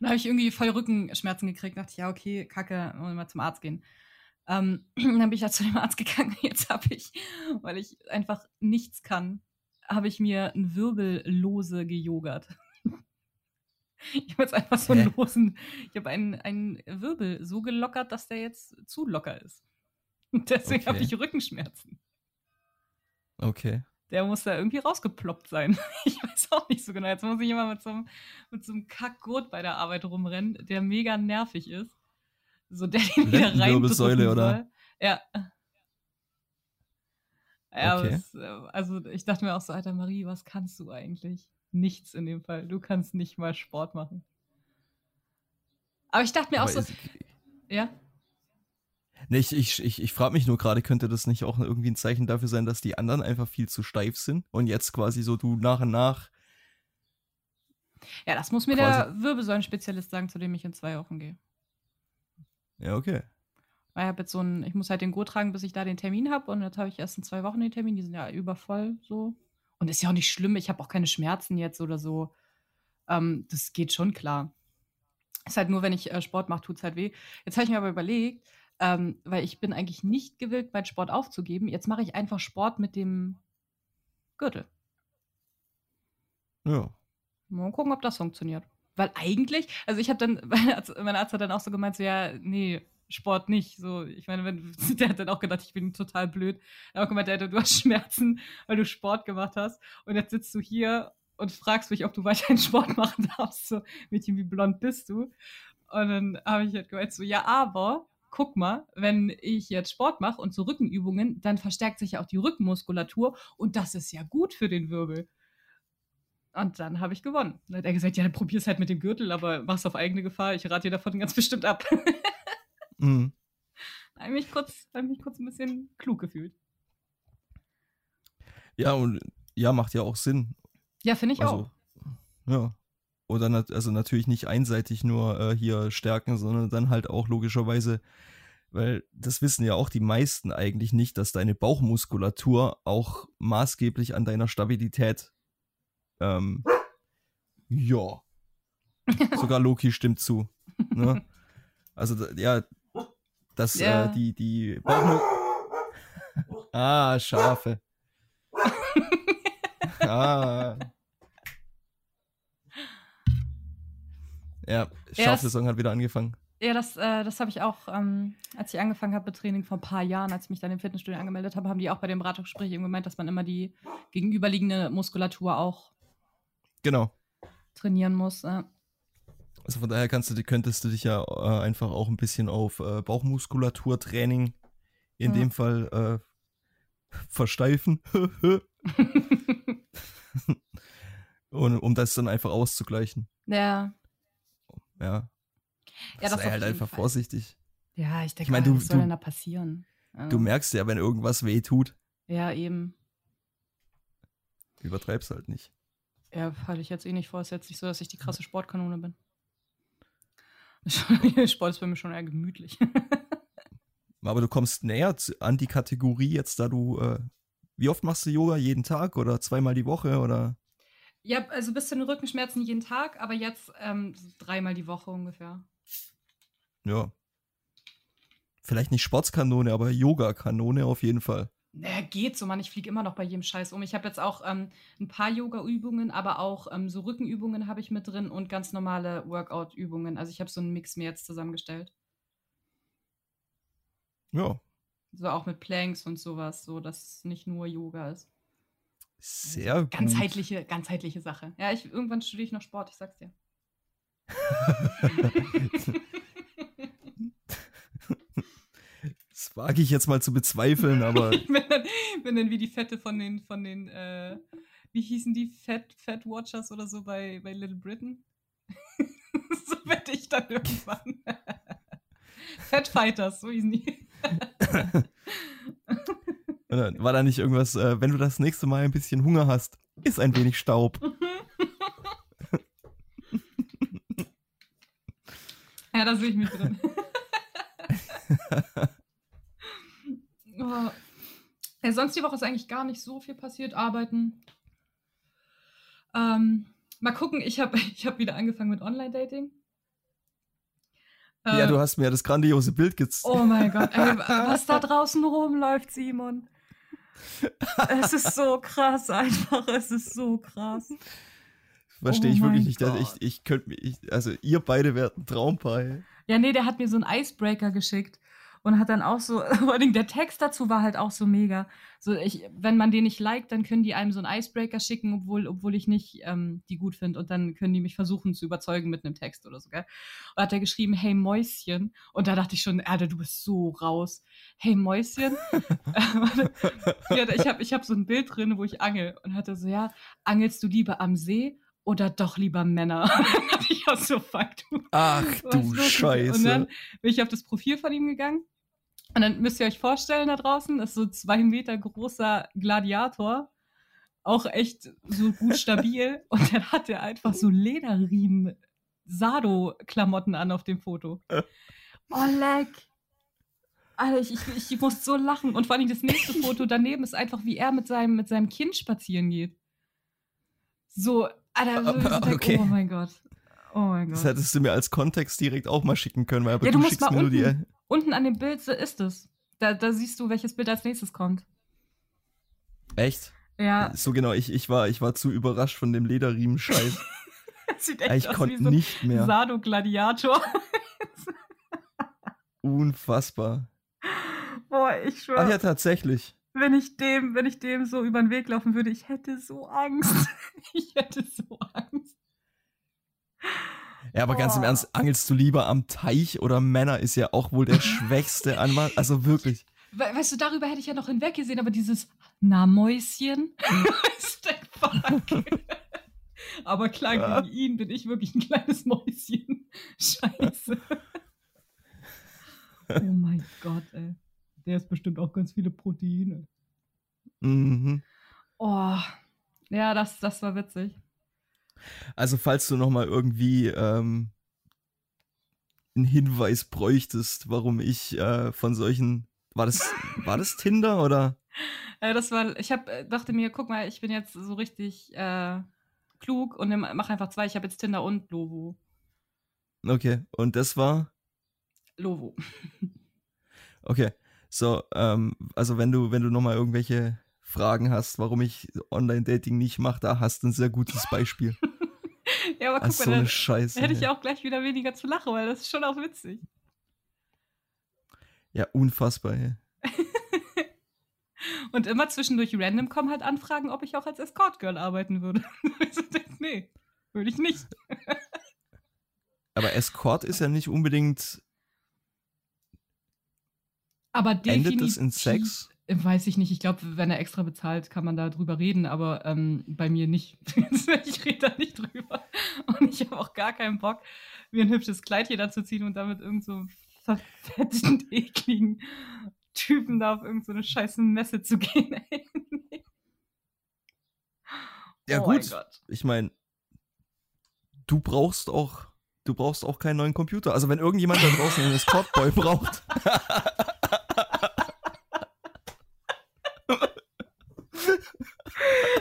Speaker 3: Und da habe ich irgendwie voll Rückenschmerzen gekriegt. Dachte ich, ja, okay, kacke, muss mal zum Arzt gehen. Ähm, dann bin ich ja zu dem Arzt gegangen. Jetzt habe ich, weil ich einfach nichts kann, habe ich mir ein Wirbellose gejogert. Ich habe jetzt einfach so einen
Speaker 2: Hä?
Speaker 3: losen, ich habe einen, einen Wirbel so gelockert, dass der jetzt zu locker ist. Deswegen habe
Speaker 2: Okay.
Speaker 3: ich Rückenschmerzen.
Speaker 2: Okay.
Speaker 3: Der muss da irgendwie rausgeploppt sein. Ich weiß auch nicht so genau. Jetzt muss ich immer mit so einem, mit so einem Kackgurt bei der Arbeit rumrennen, der mega nervig ist. So, der den wieder reindrücken
Speaker 2: oder?
Speaker 3: Ja. Ja,
Speaker 2: Okay.
Speaker 3: es, äh, also ich dachte mir auch so, Alter Marie, was kannst du eigentlich? Nichts in dem Fall. Du kannst nicht mal Sport machen. Aber ich dachte mir auch
Speaker 2: Aber
Speaker 3: so,
Speaker 2: ist-
Speaker 3: ja,
Speaker 2: Nee, ich, ich, ich, ich frage mich nur gerade, könnte das nicht auch irgendwie ein Zeichen dafür sein, dass die anderen einfach viel zu steif sind und jetzt quasi so du nach und nach.
Speaker 3: ja, das muss mir der Wirbelsäulenspezialist sagen, zu dem ich in zwei Wochen gehe.
Speaker 2: Ja, okay.
Speaker 3: Weil ich habe jetzt so ein, ich muss halt den Gurt tragen, bis ich da den Termin habe. Und jetzt habe ich erst in zwei Wochen den Termin. Die sind ja übervoll so. Und ist ja auch nicht schlimm. Ich habe auch keine Schmerzen jetzt oder so. Ähm, das geht schon klar. Ist halt nur, wenn ich äh, Sport mache, tut es halt weh. Jetzt habe ich mir aber überlegt, ähm, weil ich bin eigentlich nicht gewillt, meinen Sport aufzugeben. Jetzt mache ich einfach Sport mit dem Gürtel.
Speaker 2: Ja.
Speaker 3: Mal gucken, ob das funktioniert. Weil eigentlich, also ich habe dann, mein Arzt, mein Arzt hat dann auch so gemeint, so, ja, nee, Sport nicht. So, ich meine, wenn, der hat dann auch gedacht, ich bin total blöd. Er hat auch gemeint, Alter, du hast Schmerzen, weil du Sport gemacht hast. Und jetzt sitzt du hier und fragst mich, ob du weiterhin Sport machen darfst. So, Mädchen, wie blond bist du? Und dann habe ich halt gemeint, so, ja, aber guck mal, wenn ich jetzt Sport mache und so Rückenübungen, dann verstärkt sich ja auch die Rückenmuskulatur und das ist ja gut für den Wirbel. Und dann habe ich gewonnen. Dann hat er gesagt, ja, dann probier's halt mit dem Gürtel, aber mach's auf eigene Gefahr. Ich rate dir davon ganz bestimmt ab.
Speaker 2: Mhm.
Speaker 3: Da habe ich mich kurz, hab ich mich kurz ein bisschen klug gefühlt.
Speaker 2: Ja, und ja, macht ja auch Sinn.
Speaker 3: Ja, finde ich
Speaker 2: Also,
Speaker 3: auch.
Speaker 2: ja. Oder nat also natürlich nicht einseitig nur äh, hier stärken, sondern dann halt auch logischerweise, weil das wissen ja auch die meisten eigentlich nicht, dass deine Bauchmuskulatur auch maßgeblich an deiner Stabilität, ähm, ja, sogar Loki stimmt zu. Ne? Also ja, dass
Speaker 3: Ja.
Speaker 2: äh, die die Bauchmu ah Schafe. ah. Ja,
Speaker 3: Ja,
Speaker 2: Schafsaison hat wieder angefangen.
Speaker 3: Ja, das, äh, das habe ich auch, ähm, als ich angefangen habe mit Training vor ein paar Jahren, als ich mich dann im Fitnessstudio angemeldet habe, haben die auch bei dem Beratungsgespräch eben gemeint, dass man immer die gegenüberliegende Muskulatur auch
Speaker 2: Genau.
Speaker 3: trainieren muss. Äh.
Speaker 2: Also von daher kannst du, könntest du dich ja äh, einfach auch ein bisschen auf äh, Bauchmuskulaturtraining in
Speaker 3: Ja.
Speaker 2: dem Fall äh, versteifen. Und um das dann einfach auszugleichen.
Speaker 3: ja,
Speaker 2: Ja.
Speaker 3: ja,
Speaker 2: sei
Speaker 3: auf
Speaker 2: halt einfach
Speaker 3: Fall.
Speaker 2: vorsichtig.
Speaker 3: Ja, ich denke,
Speaker 2: Ich mein,
Speaker 3: mal,
Speaker 2: du-
Speaker 3: was soll
Speaker 2: du-
Speaker 3: denn da passieren? Also,
Speaker 2: Du merkst ja, wenn irgendwas weh tut,
Speaker 3: Ja, eben.
Speaker 2: übertreib's halt nicht.
Speaker 3: Ja, hatte ich jetzt eh nicht vor. Ist jetzt nicht so, dass ich die krasse Sportkanone bin. Sport ist bei mir schon eher gemütlich.
Speaker 2: Aber du kommst näher an die Kategorie jetzt, da du, äh, wie oft machst du Yoga? Jeden Tag oder zweimal die Woche oder?
Speaker 3: Ja, also bis zu den Rückenschmerzen jeden Tag, aber jetzt ähm, dreimal die Woche ungefähr.
Speaker 2: Ja. Vielleicht nicht Sportskanone, aber Yoga-Kanone auf jeden Fall.
Speaker 3: Naja, geht so, Mann. Ich fliege immer noch bei jedem Scheiß um. Ich habe jetzt auch ähm, ein paar Yoga-Übungen, aber auch ähm, so Rückenübungen habe ich mit drin und ganz normale Workout-Übungen. Also ich habe so einen Mix mir jetzt zusammengestellt.
Speaker 2: Ja.
Speaker 3: So auch mit Planks und sowas, so dass es nicht nur Yoga ist.
Speaker 2: Sehr gut.
Speaker 3: Ganzheitliche, ganzheitliche Sache. Ja, ich, irgendwann studiere ich noch Sport, ich sag's dir.
Speaker 2: Das wage ich jetzt mal zu bezweifeln, aber
Speaker 3: ich bin dann, bin dann wie die Fette von den, von den, äh, wie hießen die? Fat, Fat Watchers oder so bei, bei Little Britain? so werde ich dann irgendwann. Fat Fighters, so hießen die.
Speaker 2: War da nicht irgendwas, äh, wenn du das nächste Mal ein bisschen Hunger hast, iss ein wenig Staub.
Speaker 3: ja, da sehe ich mich drin. oh. ja, sonst die Woche ist eigentlich gar nicht so viel passiert. Arbeiten. Ähm, mal gucken, ich habe ich hab wieder angefangen mit Online-Dating.
Speaker 2: Ja,
Speaker 3: Äh,
Speaker 2: du hast mir das grandiose Bild gezeigt.
Speaker 3: Oh mein Gott, ey, was da draußen rumläuft, Simon. Es ist so krass einfach, es ist so krass.
Speaker 2: Verstehe
Speaker 3: oh
Speaker 2: ich wirklich nicht. dass Ich, ich könnte also ihr beide wärt ein Traumpaar.
Speaker 3: Ja, nee, der hat mir so einen Icebreaker geschickt und hat dann auch so, vor allem der Text dazu war halt auch so mega. So, ich, wenn man den nicht liked, dann können die einem so einen Icebreaker schicken, obwohl, obwohl ich nicht ähm, die gut finde. Und dann können die mich versuchen zu überzeugen mit einem Text oder so, gell? Und hat er geschrieben, hey Mäuschen. Und da dachte ich schon, Alter, du bist so raus. Hey Mäuschen. Ja, ich habe ich hab so ein Bild drin, wo ich angel. Und hat er so, ja, angelst du lieber am See oder doch lieber Männer? ich auch so, fuck, du
Speaker 2: Ach du? Scheiße.
Speaker 3: Und dann bin ich auf das Profil von ihm gegangen. Und dann müsst ihr euch vorstellen, da draußen ist so zwei Meter großer Gladiator. Auch echt so gut stabil. Und dann hat er einfach so Lederriemen, Sado-Klamotten an auf dem Foto. Oh, leck. Alter, ich, ich, ich muss so lachen. Und vor allem das nächste Foto daneben ist einfach, wie er mit seinem, mit seinem Kind spazieren geht. So, Alter, so, ich denk,
Speaker 2: okay.
Speaker 3: oh mein Gott. Oh mein Gott.
Speaker 2: Das hättest du mir als Kontext direkt auch mal schicken können, weil aber
Speaker 3: Ja,
Speaker 2: du,
Speaker 3: du
Speaker 2: schickst mir nur die.
Speaker 3: Unten- an dem Bild so ist es. Da, da siehst du, welches Bild als nächstes kommt.
Speaker 2: Echt?
Speaker 3: Ja,
Speaker 2: So genau, ich, ich, war, ich war zu überrascht von dem Lederriemen-Scheiß.
Speaker 3: sieht
Speaker 2: ich
Speaker 3: echt aus wie
Speaker 2: konnte
Speaker 3: so ein
Speaker 2: nicht mehr.
Speaker 3: Sado-Gladiator.
Speaker 2: Unfassbar.
Speaker 3: Boah, ich schwöre.
Speaker 2: Ach ja, tatsächlich.
Speaker 3: wenn ich dem, wenn ich dem so über den Weg laufen würde, ich hätte so Angst. Ich hätte so Angst.
Speaker 2: Ja, aber ganz im
Speaker 3: Oh.
Speaker 2: Ernst, angelst du lieber am Teich oder Männer ist ja auch wohl der schwächste Anwalt. Also wirklich.
Speaker 3: We weißt du, darüber hätte ich ja noch hinweggesehen, aber dieses Na Mäuschen. weißt du, fuck. aber klar,
Speaker 2: Ja.
Speaker 3: gegen ihn bin ich wirklich ein kleines Mäuschen. Scheiße. oh mein Gott, ey. Der ist bestimmt auch ganz viele Proteine.
Speaker 2: Mhm.
Speaker 3: Oh. Ja, das, das war witzig.
Speaker 2: Also falls du noch mal irgendwie ähm, einen Hinweis bräuchtest, warum ich äh, von solchen war das war das Tinder oder
Speaker 3: Äh, das war, ich hab, äh, dachte mir, guck mal, ich bin jetzt so richtig äh, klug und mach einfach zwei. Ich habe jetzt Tinder und Lovo.
Speaker 2: okay und das war
Speaker 3: Lovo.
Speaker 2: okay so ähm, also wenn du wenn du noch mal irgendwelche Fragen hast, warum ich Online Dating nicht mache, da hast du ein sehr gutes Beispiel.
Speaker 3: ja, aber guck mal,
Speaker 2: so
Speaker 3: da
Speaker 2: eine Scheiße.
Speaker 3: hätte ich
Speaker 2: ey.
Speaker 3: auch gleich wieder weniger zu lachen, weil das ist schon auch witzig.
Speaker 2: Ja, unfassbar. Ey.
Speaker 3: Und immer zwischendurch random kommen halt Anfragen, ob ich auch als Escort Girl arbeiten würde. Ich so denk, nee, würde ich nicht.
Speaker 2: Aber Escort ist ja nicht unbedingt
Speaker 3: Aber definitiv.
Speaker 2: endet es in Sex.
Speaker 3: Weiß ich nicht. Ich glaube, wenn er extra bezahlt, kann man da drüber reden, aber ähm, bei mir nicht. ich rede da nicht drüber. Und ich habe auch gar keinen Bock, mir ein hübsches Kleid hier dazu ziehen und damit irgend so verfetteten, ekligen Typen da auf irgendeine so scheiße Messe zu gehen.
Speaker 2: Ja
Speaker 3: oh mein
Speaker 2: gut,
Speaker 3: Gott.
Speaker 2: ich meine, du brauchst auch, du brauchst auch keinen neuen Computer. Also wenn irgendjemand da draußen einen Escortboy braucht,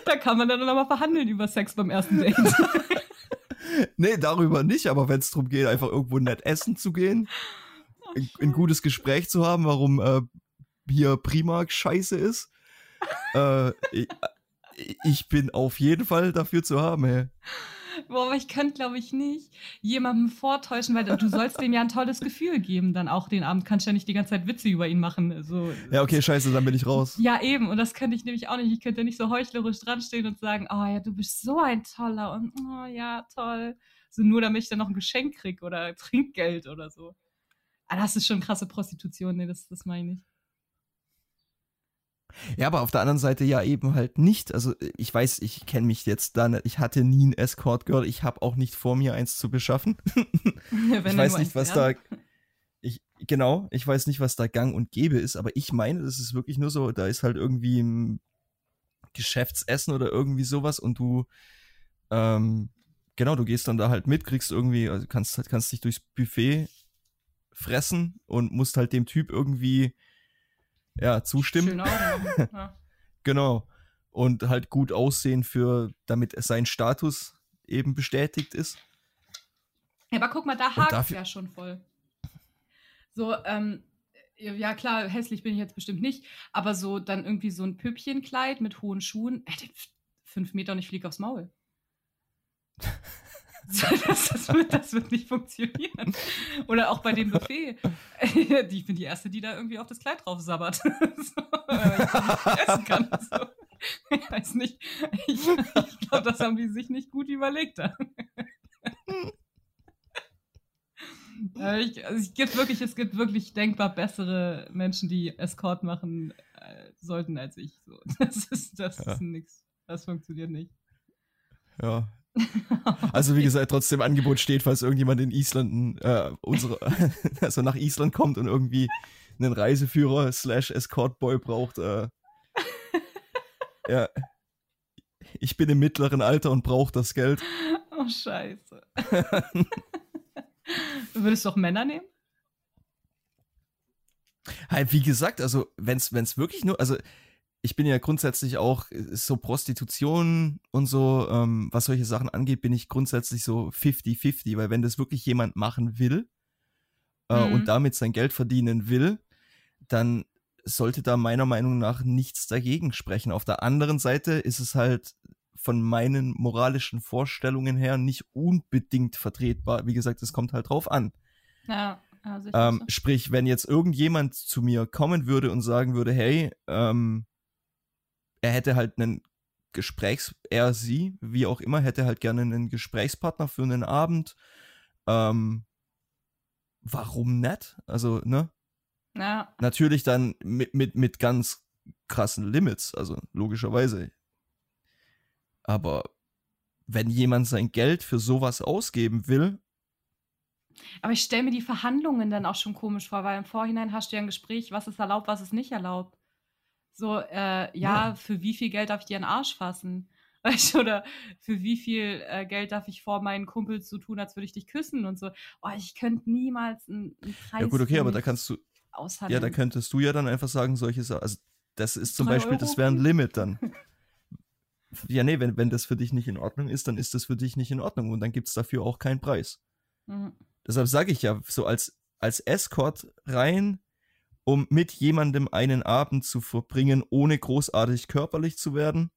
Speaker 3: Da kann man dann nochmal verhandeln über Sex beim ersten Date.
Speaker 2: nee, darüber nicht, aber wenn es darum geht, einfach irgendwo nett essen zu gehen, ein, ein gutes Gespräch zu haben, warum äh, hier Primark scheiße ist, äh, ich, ich bin auf jeden Fall dafür zu haben, ey.
Speaker 3: Boah, aber ich könnte, glaube ich, nicht jemandem vortäuschen, weil du sollst dem ja ein tolles Gefühl geben. Dann auch den Abend kannst du ja nicht die ganze Zeit Witze über ihn machen. So.
Speaker 2: Ja, okay, scheiße, dann bin ich raus.
Speaker 3: Ja, eben. Und das könnte ich nämlich auch nicht. Ich könnte nicht so heuchlerisch dranstehen und sagen, oh ja, du bist so ein toller und oh ja, toll. So nur damit ich dann noch ein Geschenk krieg oder Trinkgeld oder so. Ah, das ist schon krasse Prostitution. Nee, das, das meine ich nicht.
Speaker 2: Ja, aber auf der anderen Seite ja eben halt nicht. Also ich weiß, ich kenne mich jetzt da nicht. Ich hatte nie ein Escort Girl. Ich habe auch nicht vor mir eins zu beschaffen.
Speaker 3: Wenn
Speaker 2: ich weiß nicht, was
Speaker 3: werden.
Speaker 2: da. Ich, genau, ich weiß nicht, was da gang und gäbe ist, aber ich meine, das ist wirklich nur so, da ist halt irgendwie ein Geschäftsessen oder irgendwie sowas und du, ähm, genau, du gehst dann da halt mit, kriegst irgendwie, also kannst, kannst dich durchs Buffet fressen und musst halt dem Typ irgendwie, ja, zustimmen.
Speaker 3: Schöne Augen. Ja.
Speaker 2: Genau. Und halt gut aussehen für, damit sein Status eben bestätigt ist.
Speaker 3: Ja, aber guck mal, da hakt
Speaker 2: dafür-
Speaker 3: ja schon voll. So, ähm, ja klar, hässlich bin ich jetzt bestimmt nicht, aber so dann irgendwie so ein Püppchenkleid mit hohen Schuhen, äh, fünf Meter und ich fliege aufs Maul. Das, das, wird, das wird nicht funktionieren. Oder auch bei dem Buffet. Ich bin die Erste, die da irgendwie auf das Kleid drauf sabbert. So, weil ich nicht essen kann. So. Ich weiß nicht. Ich, ich glaube, das haben die sich nicht gut überlegt. Äh, ich, also es gibt wirklich, es gibt wirklich denkbar bessere Menschen, die Escort machen äh, sollten als ich. So. Das ist, das
Speaker 2: Ja.
Speaker 3: ist nix. Das funktioniert nicht.
Speaker 2: Ja. Also wie gesagt, trotzdem Angebot steht, falls irgendjemand in Island äh, unsere, also nach Island kommt und irgendwie einen Reiseführer slash Escortboy braucht. Äh, ja. Ich bin im mittleren Alter und brauche das Geld.
Speaker 3: Oh, scheiße. Würdest du auch Männer nehmen?
Speaker 2: Halt, wie gesagt, also wenn es wirklich nur, also ich bin ja grundsätzlich auch äh, so Prostitution und so, ähm, was solche Sachen angeht, bin ich grundsätzlich so 50-50, weil wenn das wirklich jemand machen will äh,
Speaker 3: Mhm.
Speaker 2: und damit sein Geld verdienen will, dann sollte da meiner Meinung nach nichts dagegen sprechen. Auf der anderen Seite ist es halt von meinen moralischen Vorstellungen her nicht unbedingt vertretbar. Wie gesagt, es kommt halt drauf an.
Speaker 3: Ja, also ich
Speaker 2: Ähm, sprich, wenn jetzt irgendjemand zu mir kommen würde und sagen würde, hey, ähm, er hätte halt einen Gesprächs, er, sie, wie auch immer, hätte halt gerne einen Gesprächspartner für einen Abend. Ähm, warum nicht? Also, ne?
Speaker 3: Ja.
Speaker 2: Natürlich dann mit, mit, mit ganz krassen Limits, also logischerweise. Aber wenn jemand sein Geld für sowas ausgeben will,
Speaker 3: Aber ich stelle mir die Verhandlungen dann auch schon komisch vor, weil im Vorhinein hast du ja ein Gespräch, was ist erlaubt, was ist nicht erlaubt. So, äh, ja,
Speaker 2: Ja.
Speaker 3: für wie viel Geld darf ich dir einen Arsch fassen? Weißt du, oder für wie viel äh, Geld darf ich vor meinen Kumpels so tun, als würde ich dich küssen und so. Oh, ich könnte niemals einen, einen Preis
Speaker 2: ja gut, okay, aber da kannst du, ja,
Speaker 3: aushandeln.
Speaker 2: da könntest du ja dann einfach sagen, solche Sachen, also das ist zum Beispiel,
Speaker 3: Euro?
Speaker 2: das wäre ein Limit dann. Ja, nee, wenn, wenn das für dich nicht in Ordnung ist, dann ist das für dich nicht in Ordnung und dann gibt's dafür auch keinen Preis.
Speaker 3: Mhm.
Speaker 2: Deshalb sage ich ja, so als, als Escort rein, um mit jemandem einen Abend zu verbringen, ohne großartig körperlich zu werden.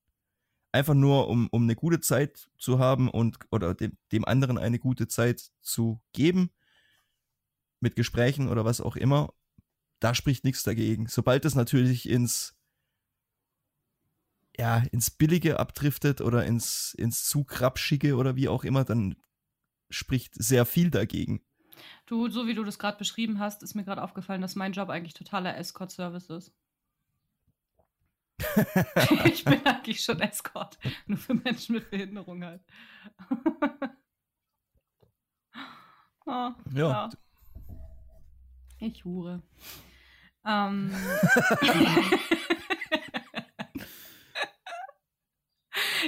Speaker 2: Einfach nur, um, um eine gute Zeit zu haben und oder dem, dem anderen eine gute Zeit zu geben. Mit Gesprächen oder was auch immer. Da spricht nichts dagegen. Sobald es natürlich ins ja, ins Billige abdriftet oder ins, ins zu krapschige oder wie auch immer, dann spricht sehr viel dagegen.
Speaker 3: Du, so wie du das gerade beschrieben hast, ist mir gerade aufgefallen, dass mein Job eigentlich totaler Escort-Service ist. ich bin eigentlich schon Escort, nur für Menschen mit Behinderung halt. oh,
Speaker 2: Ja.
Speaker 3: Ich hure. Ähm.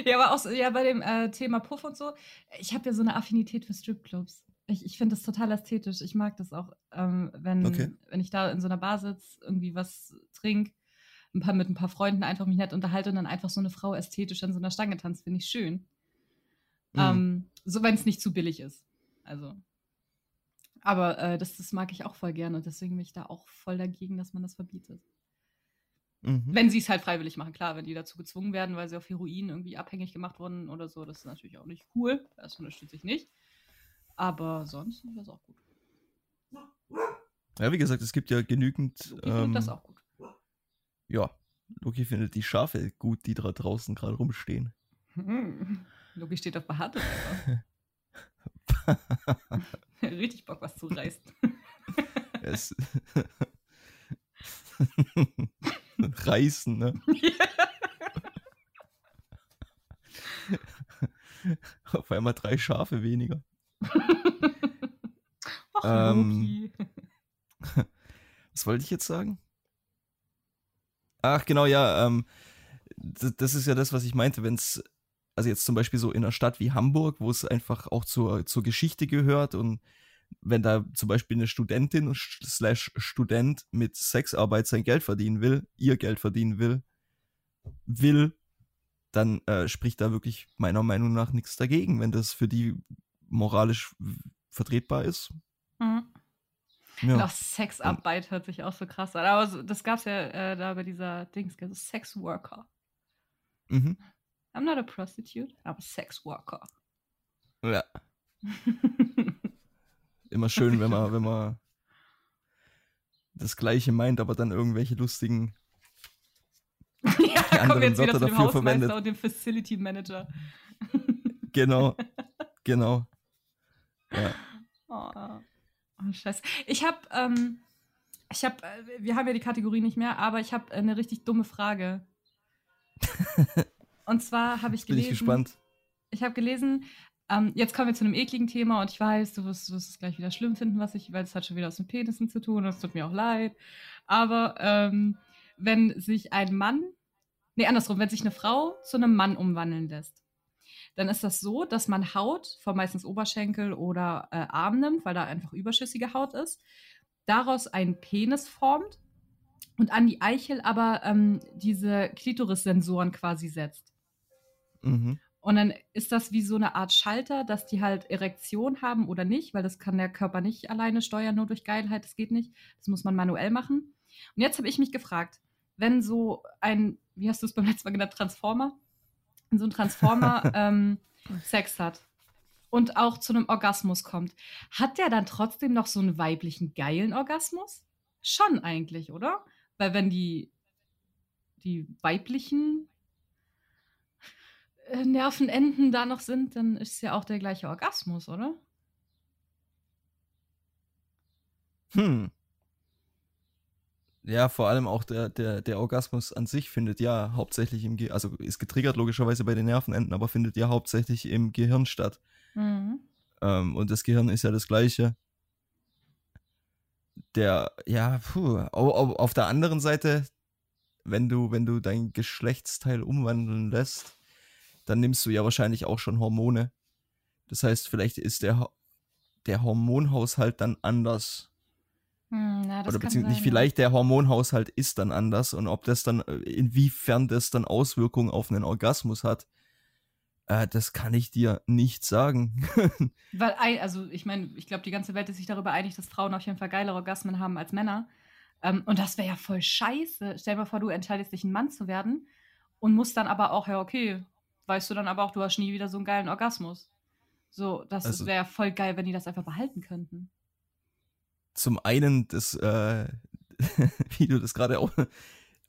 Speaker 3: ja, aber auch so, ja, bei dem äh, Thema Puff und so, ich habe ja so eine Affinität für Stripclubs. Ich, ich finde das total ästhetisch. Ich mag das auch, ähm, wenn,
Speaker 2: Okay.
Speaker 3: wenn ich da in so einer Bar sitze, irgendwie was trinke, ein paar, mit ein paar Freunden einfach mich nett unterhalte und dann einfach so eine Frau ästhetisch an so einer Stange tanzt, finde ich schön.
Speaker 2: Mhm.
Speaker 3: Ähm, so, wenn es nicht zu billig ist. Also. Aber äh, das, das mag ich auch voll gerne und deswegen bin ich da auch voll dagegen, dass man das verbietet.
Speaker 2: Mhm.
Speaker 3: Wenn sie es halt freiwillig machen, klar, wenn die dazu gezwungen werden, weil sie auf Heroin irgendwie abhängig gemacht wurden oder so, das ist natürlich auch nicht cool. Das unterstütze ich nicht. Aber sonst wäre es auch gut.
Speaker 2: Ja, wie gesagt, es gibt ja genügend.
Speaker 3: Ich finde
Speaker 2: Ähm,
Speaker 3: das auch gut.
Speaker 2: Ja, Loki findet die Schafe gut, die da draußen gerade rumstehen.
Speaker 3: Hm. Loki steht auf behaart. Richtig Bock, was zu reißen.
Speaker 2: es Reißen, ne? Auf einmal drei Schafe weniger.
Speaker 3: Ach,
Speaker 2: Ähm. Was wollte ich jetzt sagen? Ach, genau, ja, ähm, das, das ist ja das, was ich meinte, wenn es, also jetzt zum Beispiel so in einer Stadt wie Hamburg, wo es einfach auch zur, zur Geschichte gehört und wenn da zum Beispiel eine Studentin slash Student mit Sexarbeit sein Geld verdienen will, ihr Geld verdienen will, will, dann äh, spricht da wirklich meiner Meinung nach nichts dagegen, wenn das für die moralisch vertretbar ist.
Speaker 3: Mhm.
Speaker 2: Ja.
Speaker 3: Und auch Sexarbeit hört sich auch so krass an. Aber so, das gab es ja äh, da bei dieser Dings, also Sex Worker.
Speaker 2: Mhm.
Speaker 3: I'm not a prostitute, I'm a sex worker.
Speaker 2: ja. Immer schön, wenn man, wenn man das Gleiche meint, aber dann irgendwelche lustigen.
Speaker 3: ja, da kommen wir jetzt wieder
Speaker 2: Wörter
Speaker 3: zu dem Hausmeister
Speaker 2: verwendet.
Speaker 3: und dem Facility Manager.
Speaker 2: Genau. genau. Ja.
Speaker 3: Oh, oh scheiße. Ich habe, ähm, ich habe, äh, wir haben ja die Kategorie nicht mehr, aber ich habe eine richtig dumme Frage. Und zwar habe ich
Speaker 2: Jetzt bin
Speaker 3: gelesen.
Speaker 2: ich gespannt.
Speaker 3: Ich habe gelesen, ähm, jetzt kommen wir zu einem ekligen Thema und ich weiß, du wirst, du wirst es gleich wieder schlimm finden, was ich, weil es hat schon wieder was mit Penissen zu tun und es tut mir auch leid. Aber ähm, wenn sich ein Mann, nee, andersrum, wenn sich eine Frau zu einem Mann umwandeln lässt, dann ist das so, dass man Haut von meistens Oberschenkel oder äh, Arm nimmt, weil da einfach überschüssige Haut ist, daraus einen Penis formt und an die Eichel aber ähm, diese Klitoris-Sensoren quasi setzt.
Speaker 2: Mhm.
Speaker 3: Und dann ist das wie so eine Art Schalter, dass die halt Erektion haben oder nicht, weil das kann der Körper nicht alleine steuern, nur durch Geilheit, das geht nicht. Das muss man manuell machen. Und jetzt habe ich mich gefragt, wenn so ein, wie hast du es beim letzten Mal genannt, Transformer, wenn so ein Transformer ähm, Sex hat und auch zu einem Orgasmus kommt, hat der dann trotzdem noch so einen weiblichen geilen Orgasmus? Schon eigentlich, oder? Weil wenn die, die weiblichen äh, Nervenenden da noch sind, dann ist es ja auch der gleiche Orgasmus, oder?
Speaker 2: Hm. Ja, vor allem auch der, der, der Orgasmus an sich findet ja hauptsächlich im Gehirn, also ist getriggert logischerweise bei den Nervenenden, aber findet ja hauptsächlich im Gehirn statt.
Speaker 3: Mhm.
Speaker 2: Ähm, und das Gehirn ist ja das gleiche. Der, ja, puh, au- au- auf der anderen Seite, wenn du, wenn du dein Geschlechtsteil umwandeln lässt, dann nimmst du ja wahrscheinlich auch schon Hormone. Das heißt, vielleicht ist der, der Hormonhaushalt dann anders.
Speaker 3: Hm, ja,
Speaker 2: Oder beziehungsweise nicht
Speaker 3: sein,
Speaker 2: vielleicht der Hormonhaushalt ist dann anders und ob das dann, äh, inwiefern das dann Auswirkungen auf einen Orgasmus hat, äh, das kann ich dir nicht sagen.
Speaker 3: Weil, also ich meine, ich glaube, die ganze Welt ist sich darüber einig, dass Frauen auf jeden Fall geilere Orgasmen haben als Männer. Ähm, und das wäre ja voll scheiße. Stell dir mal vor, du entscheidest dich, ein Mann zu werden und musst dann aber auch, ja, okay, weißt du dann aber auch, du hast nie wieder so einen geilen Orgasmus. So, das
Speaker 2: Also-
Speaker 3: wäre ja voll geil, wenn die das einfach behalten könnten.
Speaker 2: Zum einen, das, äh, wie du das gerade au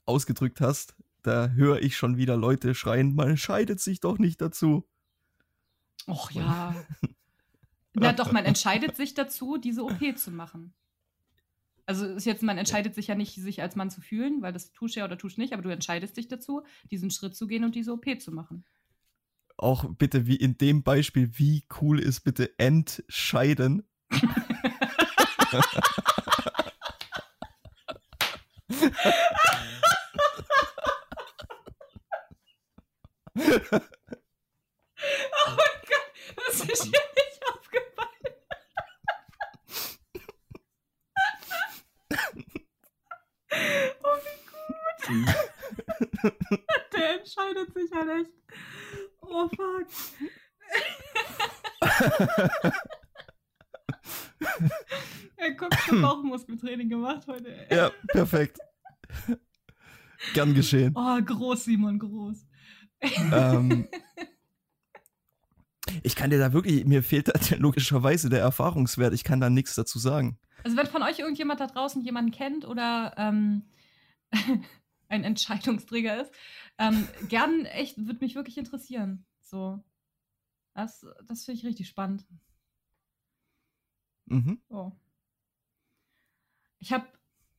Speaker 2: ausgedrückt hast, da höre ich schon wieder Leute schreien, man entscheidet sich doch nicht dazu.
Speaker 3: Och ja. Na doch, man entscheidet sich dazu, diese OP zu machen. Also ist jetzt, man entscheidet sich ja nicht, sich als Mann zu fühlen, weil das tust du ja oder tust nicht, aber du entscheidest dich dazu, diesen Schritt zu gehen und diese OP zu machen.
Speaker 2: Auch bitte wie in dem Beispiel, wie cool ist bitte entscheiden?
Speaker 3: Oh mein Gott, das ist mir nicht aufgefallen. Oh, wie gut. Der entscheidet sich ja nicht. Oh, fuck. Er guckt schon Bauchmuskeltraining gemacht heute.
Speaker 2: Ja, perfekt. Gern geschehen.
Speaker 3: Oh, groß, Simon, groß.
Speaker 2: ähm, ich kann dir da wirklich, mir fehlt da logischerweise der Erfahrungswert. Ich kann da nichts dazu sagen.
Speaker 3: Also wenn von euch irgendjemand da draußen jemanden kennt oder ähm, ein Entscheidungsträger ist, ähm, gern echt, würde mich wirklich interessieren. So. Das, das finde ich richtig spannend.
Speaker 2: Mhm.
Speaker 3: Oh. Ich habe,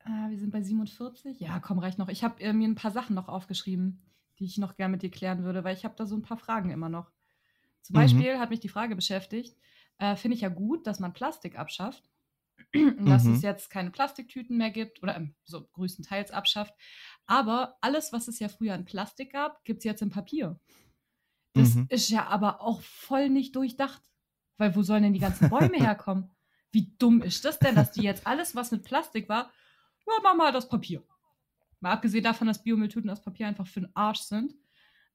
Speaker 3: äh, wir sind bei 47. Ja, komm, reicht noch. Ich habe äh, mir ein paar Sachen noch aufgeschrieben, die ich noch gerne mit dir klären würde, weil ich habe da so ein paar Fragen immer noch. Zum
Speaker 2: Mhm.
Speaker 3: Beispiel hat mich die Frage beschäftigt, äh, finde ich ja gut, dass man Plastik abschafft. Und dass
Speaker 2: Mhm.
Speaker 3: es jetzt keine Plastiktüten mehr gibt oder ähm, so größtenteils abschafft. Aber alles, was es ja früher in Plastik gab, gibt es jetzt in Papier. Das
Speaker 2: Mhm.
Speaker 3: ist ja aber auch voll nicht durchdacht. Weil wo sollen denn die ganzen Bäume herkommen? Wie dumm ist das denn, dass die jetzt alles, was mit Plastik war, ja, mach mal das Papier. Mal abgesehen davon, dass Biomülltüten aus Papier einfach für den Arsch sind,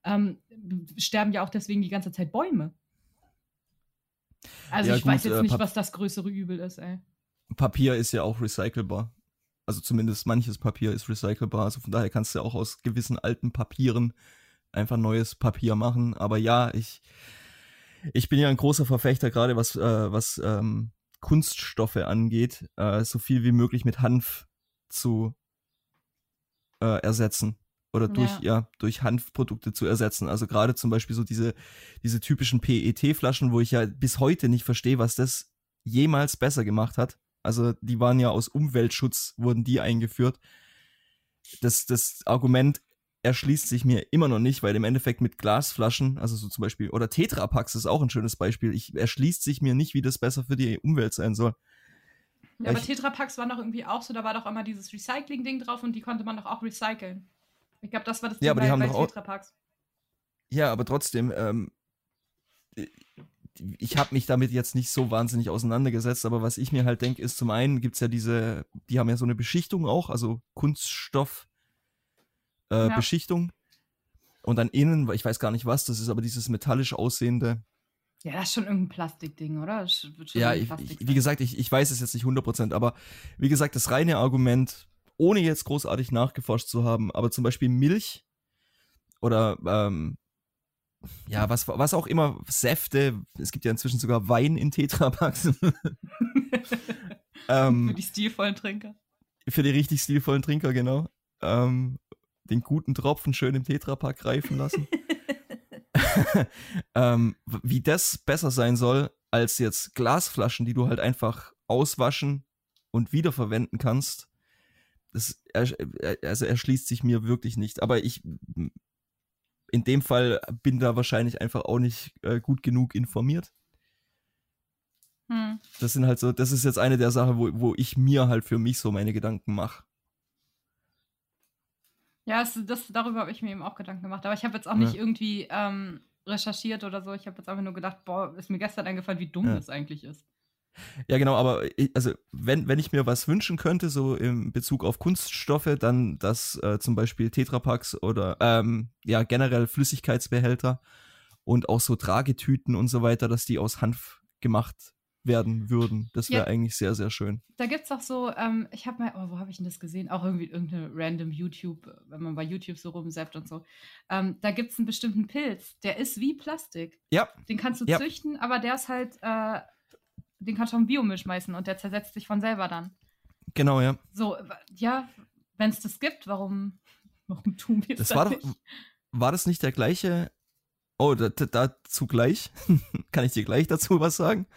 Speaker 3: ähm, sterben ja auch deswegen die ganze Zeit Bäume. Also
Speaker 2: Ja,
Speaker 3: ich
Speaker 2: gut,
Speaker 3: weiß jetzt
Speaker 2: äh,
Speaker 3: nicht, was das größere Übel ist, ey.
Speaker 2: Papier ist ja auch recycelbar. Also zumindest manches Papier ist recycelbar. Also von daher kannst du auch aus gewissen alten Papieren einfach neues Papier machen. Aber ja, ich, ich bin ja ein großer Verfechter, gerade was, äh, was ähm, Kunststoffe angeht, äh, so viel wie möglich mit Hanf zu äh, ersetzen. Oder durch,
Speaker 3: Ja.
Speaker 2: ja. durch Hanfprodukte zu ersetzen. Also gerade zum Beispiel so diese, diese typischen PET-Flaschen, wo ich ja bis heute nicht verstehe, was das jemals besser gemacht hat. Also die waren ja aus Umweltschutz, wurden die eingeführt. Das, das Argument erschließt sich mir immer noch nicht, weil im Endeffekt mit Glasflaschen, also so zum Beispiel, oder Tetrapacks ist auch ein schönes Beispiel, ich, erschließt sich mir nicht, wie das besser für die Umwelt sein soll.
Speaker 3: Ja, aber Tetrapacks waren doch irgendwie auch so, da war doch immer dieses Recycling-Ding drauf und die konnte man doch auch recyceln. Ich glaube, das war das Ding
Speaker 2: Ja, aber die
Speaker 3: bei,
Speaker 2: haben
Speaker 3: bei
Speaker 2: doch
Speaker 3: Tetrapacks.
Speaker 2: Ja, aber trotzdem, ähm, ich habe mich damit jetzt nicht so wahnsinnig auseinandergesetzt, aber was ich mir halt denke, ist zum einen gibt's ja diese, die haben ja so eine Beschichtung auch, also Kunststoff äh,
Speaker 3: Ja.
Speaker 2: Beschichtung. Und dann innen, ich weiß gar nicht was, das ist aber dieses metallisch aussehende.
Speaker 3: Ja, das ist schon irgendein Plastikding, oder?
Speaker 2: Ja, ich, wie gesagt, ich, ich weiß es jetzt nicht 100%, aber wie gesagt, das reine Argument, ohne jetzt großartig nachgeforscht zu haben, aber zum Beispiel Milch oder ähm, ja, was, was auch immer, Säfte, es gibt ja inzwischen sogar Wein in Tetrapacks. ähm,
Speaker 3: Für die stilvollen Trinker.
Speaker 2: für die richtig stilvollen Trinker, genau. Ähm, den guten Tropfen schön im Tetrapack reifen lassen. ähm, wie das besser sein soll als jetzt Glasflaschen, die du halt einfach auswaschen und wiederverwenden kannst. Das er, also erschließt sich mir wirklich nicht. Aber ich in dem Fall bin da wahrscheinlich einfach auch nicht äh, gut genug informiert.
Speaker 3: Hm.
Speaker 2: Das sind halt so, das ist jetzt eine der Sachen, wo, wo ich mir halt für mich so meine Gedanken mache.
Speaker 3: Ja, das, das, darüber habe ich mir eben auch Gedanken gemacht. Aber ich habe jetzt auch nicht
Speaker 2: Ja.
Speaker 3: irgendwie ähm, recherchiert oder so. Ich habe jetzt einfach nur gedacht, boah, ist mir gestern eingefallen, wie dumm
Speaker 2: Ja.
Speaker 3: das eigentlich ist.
Speaker 2: Ja, genau, aber ich, also wenn, wenn ich mir was wünschen könnte, so im Bezug auf Kunststoffe, dann dass äh, zum Beispiel Tetrapacks oder ähm, ja generell Flüssigkeitsbehälter und auch so Tragetüten und so weiter, dass die aus Hanf gemacht werden würden. Das wäre
Speaker 3: Ja.
Speaker 2: eigentlich sehr, sehr schön.
Speaker 3: Da gibt es auch so, ähm, ich habe mal, oh, wo habe ich denn das gesehen? Auch irgendwie irgendeine random YouTube, wenn man bei YouTube so rumsappt und so. Ähm, da gibt es einen bestimmten Pilz, der ist wie Plastik.
Speaker 2: Ja,
Speaker 3: Den kannst du
Speaker 2: Ja.
Speaker 3: züchten, aber der ist halt, äh, den kannst du auf den Biomüll schmeißen und der zersetzt sich von selber dann.
Speaker 2: genau, ja.
Speaker 3: So, ja, wenn es das gibt, warum, warum tun wir
Speaker 2: Das
Speaker 3: das
Speaker 2: war doch,
Speaker 3: nicht?
Speaker 2: war das nicht der gleiche? Oh, da, da, dazu gleich. Kann ich dir gleich dazu was sagen?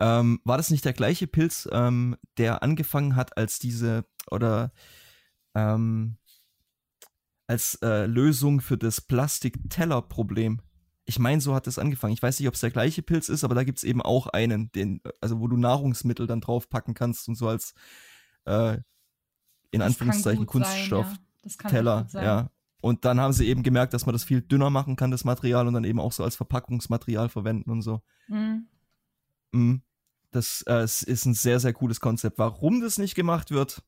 Speaker 2: Ähm, war das nicht der gleiche Pilz, ähm, der angefangen hat als diese oder ähm, als äh, Lösung für das Plastik-Teller-Problem? Ich meine, so hat es angefangen. Ich weiß nicht, ob es der gleiche Pilz ist, aber da gibt es eben auch einen, den, also wo du Nahrungsmittel dann draufpacken kannst und so als äh, in
Speaker 3: Das
Speaker 2: Anführungszeichen
Speaker 3: sein,
Speaker 2: Kunststoff.
Speaker 3: ja.
Speaker 2: Teller, ja. Und dann haben sie eben gemerkt, dass man das viel dünner machen kann, das Material, und dann eben auch so als Verpackungsmaterial verwenden und so.
Speaker 3: Mhm.
Speaker 2: Mhm. Das äh, ist ein sehr, sehr cooles Konzept. Warum das nicht gemacht wird,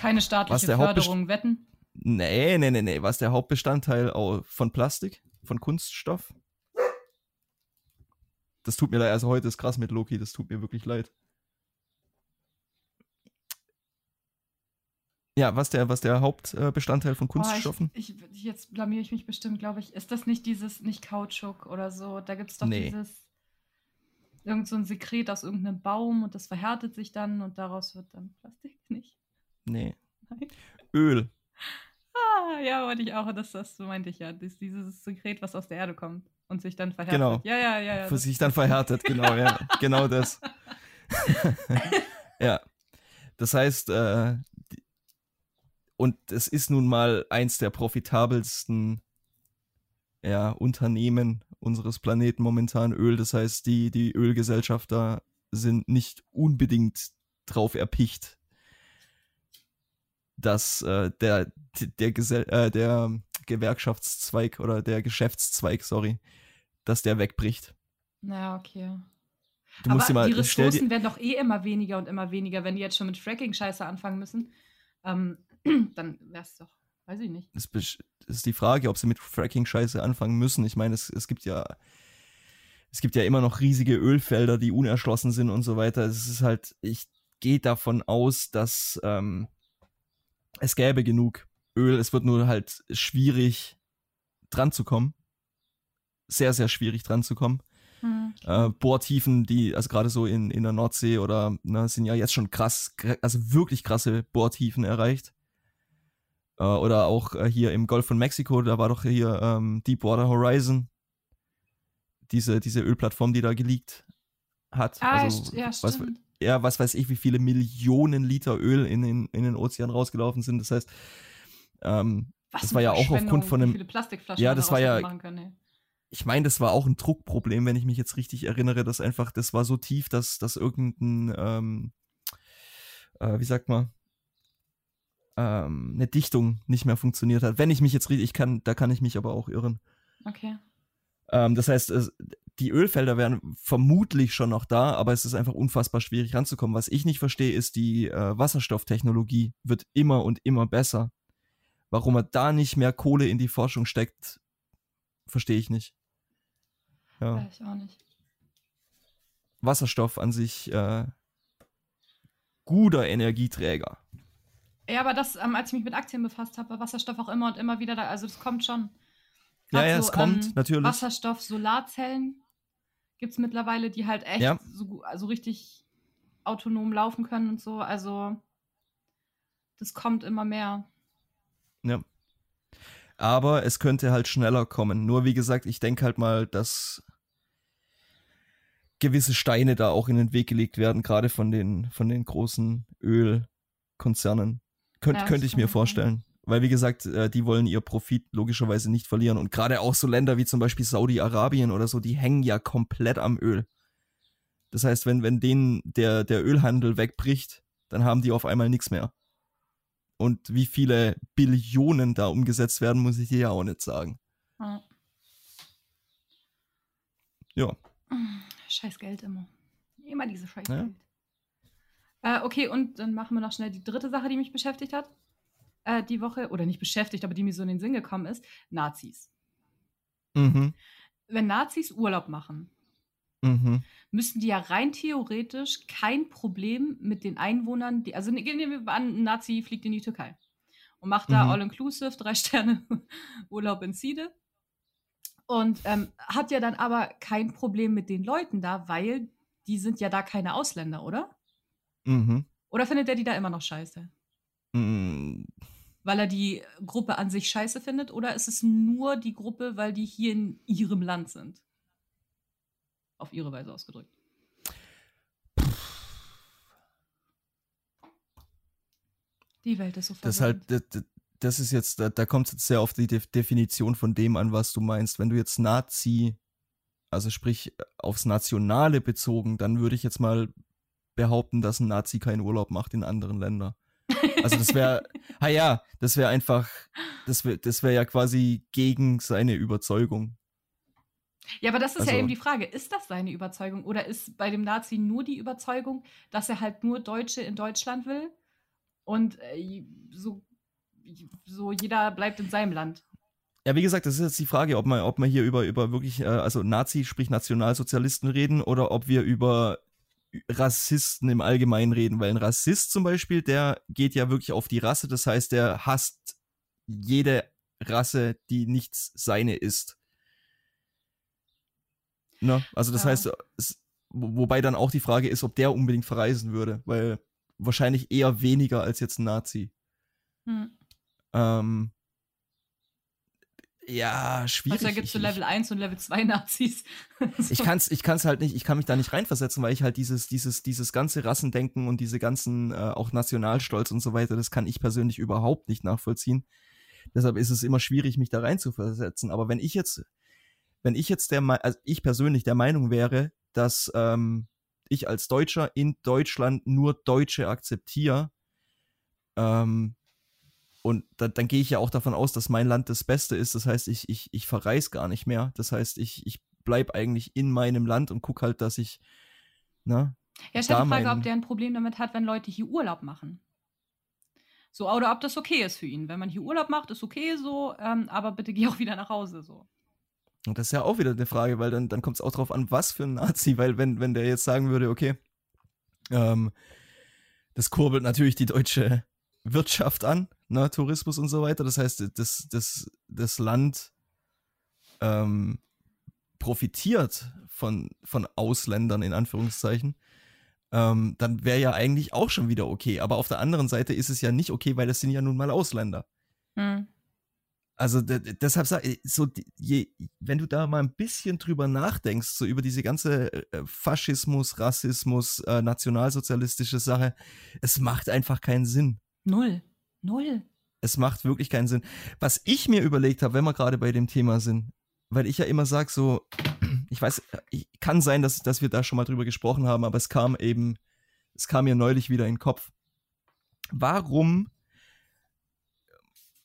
Speaker 3: Keine staatliche
Speaker 2: Hauptbest-
Speaker 3: Förderung, wetten?
Speaker 2: nee, nee, nee, nee, was der Hauptbestandteil au- von Plastik, von Kunststoff? Das tut mir leid, also heute ist krass mit Loki, das tut mir wirklich leid. Ja, was der, was der Hauptbestandteil von Kunststoffen?
Speaker 3: Oh, ich, ich, jetzt blamier ich mich bestimmt, glaube ich. Ist das nicht dieses, nicht Kautschuk oder so? Da gibt es doch
Speaker 2: Nee.
Speaker 3: dieses, irgend so ein Sekret aus irgendeinem Baum und das verhärtet sich dann und daraus wird dann Plastik nicht.
Speaker 2: Nee.
Speaker 3: Nein.
Speaker 2: Öl.
Speaker 3: Ah, ja, wollte ich auch. Das, das meinte ich ja. Das, dieses Sekret, was aus der Erde kommt und sich dann verhärtet.
Speaker 2: Genau.
Speaker 3: Ja, ja, ja. ja
Speaker 2: für sich dann verhärtet, genau, ja. Genau das. ja. Das heißt, äh, und es ist nun mal eins der profitabelsten ja, Unternehmen unseres Planeten momentan Öl. Das heißt, die, die Ölgesellschafter sind nicht unbedingt drauf erpicht, dass äh, der, der, Gesell äh, der Gewerkschaftszweig oder der Geschäftszweig, sorry, dass der wegbricht.
Speaker 3: Ja, okay.
Speaker 2: Du
Speaker 3: Aber
Speaker 2: mal,
Speaker 3: die Ressourcen werden doch eh immer weniger und immer weniger, wenn die jetzt schon mit Fracking-Scheiße anfangen müssen. Ähm, dann wäre es doch, weiß ich nicht.
Speaker 2: das ist die Frage, ob sie mit Fracking-Scheiße anfangen müssen. Ich meine, es, es gibt ja, es gibt ja immer noch riesige Ölfelder, die unerschlossen sind und so weiter. Es ist halt, ich gehe davon aus, dass ähm, es gäbe genug Öl. Es wird nur halt schwierig dran zu kommen. Sehr, sehr schwierig dran zu kommen.
Speaker 3: Hm.
Speaker 2: Äh, Bohrtiefen, die, also gerade so in, in der Nordsee oder, ne, sind ja jetzt schon krass, kr- also wirklich krasse Bohrtiefen erreicht. Äh, oder auch äh, hier im Golf von Mexiko, da war doch hier ähm, Deepwater Horizon, diese, diese Ölplattform, die da geleakt hat.
Speaker 3: Ah,
Speaker 2: also,
Speaker 3: ja,
Speaker 2: was, ja, was weiß ich, wie viele Millionen Liter Öl in den, in den Ozean rausgelaufen sind. Das heißt, ähm,
Speaker 3: Was
Speaker 2: das war ja auch aufgrund von einem- Ja, das war ja-
Speaker 3: können,
Speaker 2: ich meine, das war auch ein Druckproblem, wenn ich mich jetzt richtig erinnere, dass einfach, das war so tief, dass, dass irgendein, ähm, äh, wie sagt man, ähm, eine Dichtung nicht mehr funktioniert hat. Wenn ich mich jetzt richtig, ich kann, da kann ich mich aber auch irren.
Speaker 3: Okay.
Speaker 2: Ähm, das heißt, die Ölfelder wären vermutlich schon noch da, aber es ist einfach unfassbar schwierig ranzukommen. Was ich nicht verstehe, ist, die äh, Wasserstofftechnologie wird immer und immer besser. Warum er da nicht mehr Kohle in die Forschung steckt, verstehe ich nicht. Ja.
Speaker 3: Ich auch nicht.
Speaker 2: Wasserstoff an sich äh, guter Energieträger.
Speaker 3: Ja, aber das, ähm, als ich mich mit Aktien befasst habe, war Wasserstoff auch immer und immer wieder da. Also das kommt schon.
Speaker 2: Ja,
Speaker 3: Grad
Speaker 2: ja,
Speaker 3: so,
Speaker 2: es kommt,
Speaker 3: ähm,
Speaker 2: natürlich.
Speaker 3: Wasserstoff, Solarzellen gibt es mittlerweile, die halt echt
Speaker 2: Ja.
Speaker 3: so, also richtig autonom laufen können und so. Also das kommt immer mehr.
Speaker 2: Ja. Aber es könnte halt schneller kommen. Nur wie gesagt, ich denke halt mal, dass gewisse Steine da auch in den Weg gelegt werden, gerade von den, von den großen Ölkonzernen. Könnt,
Speaker 3: Ja,
Speaker 2: könnte ich mir vorstellen. Weil, wie gesagt, äh, die wollen ihr Profit logischerweise nicht verlieren. Und gerade auch so Länder wie zum Beispiel Saudi-Arabien oder so, die hängen ja komplett am Öl. Das heißt, wenn, wenn denen der, der Ölhandel wegbricht, dann haben die auf einmal nichts mehr. Und wie viele Billionen da umgesetzt werden, muss ich dir ja auch nicht sagen.
Speaker 3: Ja.
Speaker 2: Ja.
Speaker 3: Scheiß Geld immer. Immer diese Scheiß
Speaker 2: Ja.
Speaker 3: Äh, okay, und dann machen wir noch schnell die dritte Sache, die mich beschäftigt hat. Äh, die Woche, oder nicht beschäftigt, aber die mir so in den Sinn gekommen ist. Nazis.
Speaker 2: Mhm.
Speaker 3: Wenn Nazis Urlaub machen,
Speaker 2: Mhm.
Speaker 3: müssten die ja rein theoretisch kein Problem mit den Einwohnern, die, also nehmen wir an, ein Nazi fliegt in die Türkei und macht da
Speaker 2: Mhm.
Speaker 3: All-Inclusive, drei Sterne Urlaub in Siede und ähm, hat ja dann aber kein Problem mit den Leuten da, weil die sind ja da keine Ausländer, oder?
Speaker 2: Mhm.
Speaker 3: Oder findet er die da immer noch scheiße?
Speaker 2: Mhm.
Speaker 3: Weil er die Gruppe an sich scheiße findet? Oder ist es nur die Gruppe, weil die hier in ihrem Land sind? Auf ihre Weise ausgedrückt. Die Welt ist so
Speaker 2: Das halt, das, das ist jetzt, da, da kommt es jetzt sehr auf die Def Definition von dem an, was du meinst. Wenn du jetzt Nazi, also sprich aufs Nationale bezogen, dann würde ich jetzt mal behaupten, dass ein Nazi keinen Urlaub macht in anderen Ländern. Also das wäre, ah ja, das wäre einfach, das wäre das wär ja quasi gegen seine Überzeugung.
Speaker 3: Ja, aber das ist ja
Speaker 2: Also-
Speaker 3: eben die Frage. Ist das seine Überzeugung? Oder ist bei dem Nazi nur die Überzeugung, dass er halt nur Deutsche in Deutschland will? Und äh, so, so jeder bleibt in seinem Land.
Speaker 2: Ja, wie gesagt, das ist jetzt die Frage, ob man, ob man hier über, über wirklich, äh, also Nazi, sprich Nationalsozialisten reden oder ob wir über Rassisten im Allgemeinen reden, weil ein Rassist zum Beispiel, der geht ja wirklich auf die Rasse, das heißt, der hasst jede Rasse, die nichts seine ist. Ne? Also das
Speaker 3: Ja.
Speaker 2: heißt, es, wo- wobei dann auch die Frage ist, ob der unbedingt verreisen würde, weil wahrscheinlich eher weniger als jetzt ein Nazi.
Speaker 3: Hm.
Speaker 2: Ähm, ja, schwierig.
Speaker 3: Also da gibt es so Level 1 und Level 2 Nazis.
Speaker 2: ich kann's, ich kann's halt nicht, ich kann mich da nicht reinversetzen, weil ich halt dieses, dieses, dieses ganze Rassendenken und diese ganzen, äh, auch Nationalstolz und so weiter, das kann ich persönlich überhaupt nicht nachvollziehen. Deshalb ist es immer schwierig, mich da reinzuversetzen. Aber wenn ich jetzt, wenn ich jetzt der, also ich persönlich der Meinung wäre, dass ähm, ich als Deutscher in Deutschland nur Deutsche akzeptiere, ähm, und da, dann gehe ich ja auch davon aus, dass mein Land das Beste ist. Das heißt, ich, ich, ich verreise gar nicht mehr. Das heißt, ich, ich bleib eigentlich in meinem Land und guck halt, dass ich, ne?
Speaker 3: Ja, ich habe
Speaker 2: da
Speaker 3: die Frage, ob der ein Problem damit hat, wenn Leute hier Urlaub machen. So, oder ob das okay ist für ihn. Wenn man hier Urlaub macht, ist okay so, ähm, aber bitte geh auch wieder nach Hause so.
Speaker 2: Und das ist ja auch wieder eine Frage, weil dann, dann kommt es auch drauf an, was für ein Nazi, weil wenn, wenn der jetzt sagen würde, okay, ähm, das kurbelt natürlich die deutsche Wirtschaft an, ne, Tourismus und so weiter. Das heißt, das, das, das Land ähm, profitiert von, von Ausländern in Anführungszeichen. Ähm, dann wäre ja eigentlich auch schon wieder okay. Aber auf der anderen Seite ist es ja nicht okay, weil das sind ja nun mal Ausländer.
Speaker 3: Hm.
Speaker 2: Also de- de- deshalb sag ich, so je, wenn du da mal ein bisschen drüber nachdenkst, so über diese ganze äh, Faschismus, Rassismus, äh, nationalsozialistische Sache, es macht einfach keinen Sinn.
Speaker 3: Null. Null.
Speaker 2: Es macht wirklich keinen Sinn. Was ich mir überlegt habe, wenn wir gerade bei dem Thema sind, weil ich ja immer sage, so, ich weiß, ich, kann sein, dass, dass wir da schon mal drüber gesprochen haben, aber es kam eben, es kam mir neulich wieder in den Kopf. Warum,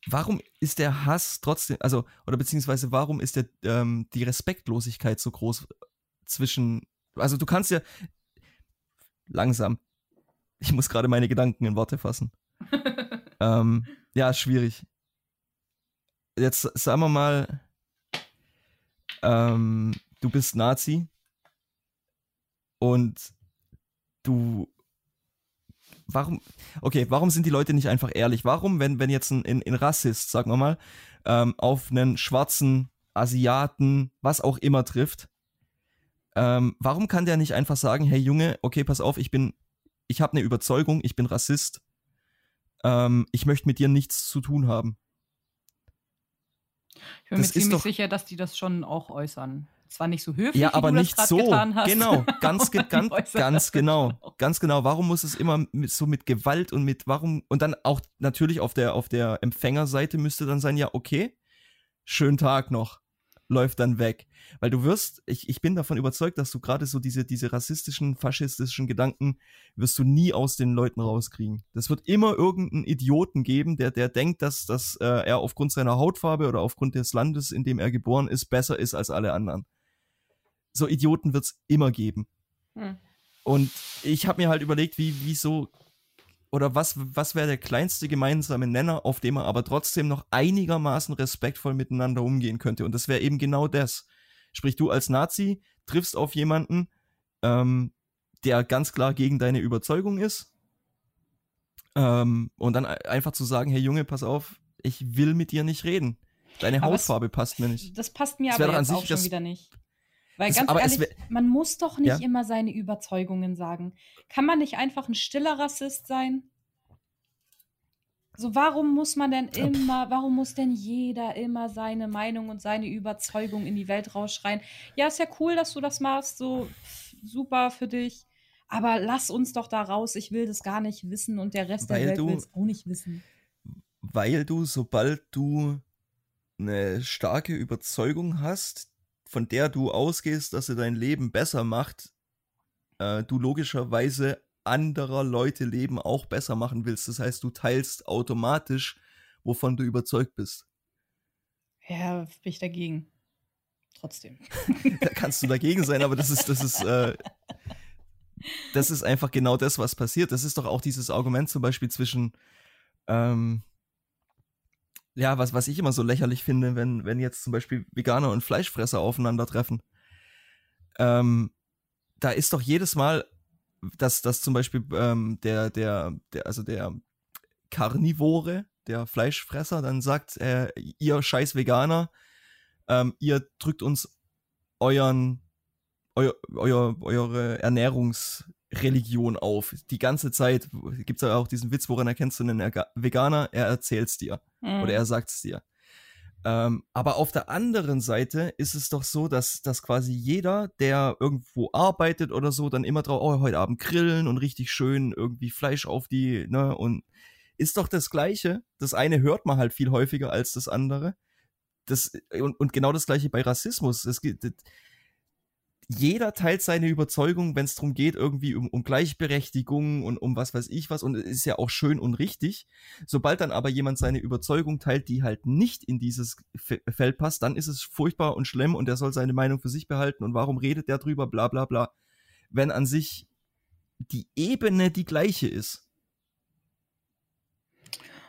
Speaker 2: warum ist der Hass trotzdem, also, oder beziehungsweise warum ist der, ähm, die Respektlosigkeit so groß zwischen, also du kannst ja, langsam, ich muss gerade meine Gedanken in Worte fassen. Ähm, ja, schwierig. Jetzt sagen wir mal, ähm, du bist Nazi und du. Warum, okay, warum sind die Leute nicht einfach ehrlich? Warum, wenn, wenn jetzt ein, ein, ein Rassist, sagen wir mal, ähm, auf einen schwarzen Asiaten, was auch immer trifft, ähm, warum kann der nicht einfach sagen, hey Junge, okay, pass auf, ich bin, ich habe eine Überzeugung, ich bin Rassist, ähm, ich möchte mit dir nichts zu tun haben.
Speaker 3: Ich bin
Speaker 2: Das
Speaker 3: mir ziemlich
Speaker 2: doch-
Speaker 3: sicher, dass die das schon auch äußern. Zwar nicht so höflich,
Speaker 2: Ja,
Speaker 3: wie
Speaker 2: aber
Speaker 3: du
Speaker 2: nicht
Speaker 3: das
Speaker 2: so.
Speaker 3: getan hast.
Speaker 2: Genau, ganz, ge ganz, ganz genau. Ganz genau. Warum muss es immer mit, so mit Gewalt und mit warum und dann auch natürlich auf der auf der Empfängerseite müsste dann sein, ja, okay, schönen Tag noch. Läuft dann weg. Weil du wirst, ich, ich bin davon überzeugt, dass du gerade so diese, diese rassistischen, faschistischen Gedanken wirst du nie aus den Leuten rauskriegen. Das wird immer irgendeinen Idioten geben, der, der denkt, dass, dass äh, er aufgrund seiner Hautfarbe oder aufgrund des Landes, in dem er geboren ist, besser ist als alle anderen. So Idioten wird's immer geben.
Speaker 3: Hm.
Speaker 2: Und ich habe mir halt überlegt, wie, wie so, oder was, was wäre der kleinste gemeinsame Nenner, auf dem man aber trotzdem noch einigermaßen respektvoll miteinander umgehen könnte. Und das wäre eben genau das. Sprich, du als Nazi triffst auf jemanden, ähm, der ganz klar gegen deine Überzeugung ist. Ähm, und dann ein- einfach zu sagen, hey Junge, pass auf, ich will mit dir nicht reden. Deine
Speaker 3: Aber
Speaker 2: Hautfarbe passt mir nicht.
Speaker 3: Das passt mir
Speaker 2: wär
Speaker 3: aber jetzt
Speaker 2: sich
Speaker 3: auch schon
Speaker 2: das-
Speaker 3: wieder nicht. Weil
Speaker 2: Das-
Speaker 3: ganz ehrlich,
Speaker 2: wär-
Speaker 3: man muss doch nicht
Speaker 2: Ja?
Speaker 3: immer seine Überzeugungen sagen. Kann man nicht einfach ein stiller Rassist sein? So, warum muss man denn immer, warum muss denn jeder immer seine Meinung und seine Überzeugung in die Welt rausschreien? Ja, ist ja cool, dass du das machst, so pff, super für dich. Aber lass uns doch da raus, ich will das gar nicht wissen und der Rest
Speaker 2: Weil
Speaker 3: der Welt will es auch nicht wissen.
Speaker 2: weil du, sobald du eine starke Überzeugung hast, von der du ausgehst, dass sie dein Leben besser macht, äh, du logischerweise anderer Leute Leben auch besser machen willst. Das heißt, du teilst automatisch, wovon du überzeugt bist.
Speaker 3: Ja, bin ich dagegen. Trotzdem.
Speaker 2: Da kannst du dagegen sein, aber das ist, das ist, äh, das ist einfach genau das, was passiert. Das ist doch auch dieses Argument zum Beispiel zwischen, ähm, ja, was, was ich immer so lächerlich finde, wenn, wenn jetzt zum Beispiel Veganer und Fleischfresser aufeinandertreffen. Ähm, da ist doch jedes Mal, dass, dass zum Beispiel ähm, der, der, der, also der Karnivore, der Fleischfresser, dann sagt, äh, ihr scheiß Veganer, ähm, ihr drückt uns euren, euer, euer, eure Ernährungsreligion auf. Die ganze Zeit gibt's ja auch diesen Witz, woran erkennst du einen Erga- Veganer? Er erzählt's dir
Speaker 3: Mhm.
Speaker 2: oder er sagt's dir. Ähm, aber auf der anderen Seite ist es doch so, dass, dass quasi jeder, der irgendwo arbeitet oder so, dann immer drauf, oh, heute Abend grillen und richtig schön irgendwie Fleisch auf die, ne, und ist doch das Gleiche. Das eine hört man halt viel häufiger als das andere. Das, und, und genau das Gleiche bei Rassismus. Es gibt, jeder teilt seine Überzeugung, wenn es darum geht, irgendwie um, um Gleichberechtigung und um was weiß ich was. Und es ist ja auch schön und richtig. Sobald dann aber jemand seine Überzeugung teilt, die halt nicht in dieses Fe- Feld passt, dann ist es furchtbar und schlimm und er soll seine Meinung für sich behalten und warum redet der drüber, bla bla bla. Wenn an sich die Ebene die gleiche ist.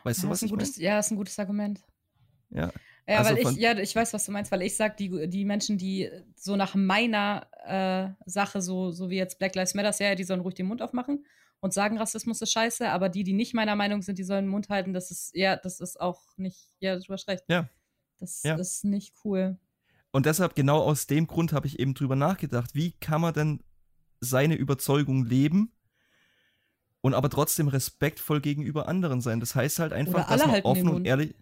Speaker 2: Weißt du,
Speaker 3: Ja,
Speaker 2: was
Speaker 3: ist ein
Speaker 2: ich
Speaker 3: gutes, ja, ist ein gutes Argument.
Speaker 2: meine? Ja.
Speaker 3: Ja,
Speaker 2: Also
Speaker 3: weil ich, ja, ich weiß, was du meinst, weil ich sag, die, die Menschen, die so nach meiner äh, Sache, so, so wie jetzt Black Lives Matter, ja, die sollen ruhig den Mund aufmachen und sagen, Rassismus ist scheiße, aber die, die nicht meiner Meinung sind, die sollen den Mund halten, das ist, ja, das ist auch nicht, ja, du hast recht.
Speaker 2: Ja.
Speaker 3: Das
Speaker 2: Ja.
Speaker 3: ist nicht cool.
Speaker 2: Und deshalb, genau aus dem Grund habe ich eben drüber nachgedacht, wie kann man denn seine Überzeugung leben und aber trotzdem respektvoll gegenüber anderen sein. Das heißt halt einfach, dass man offen und ehrlich.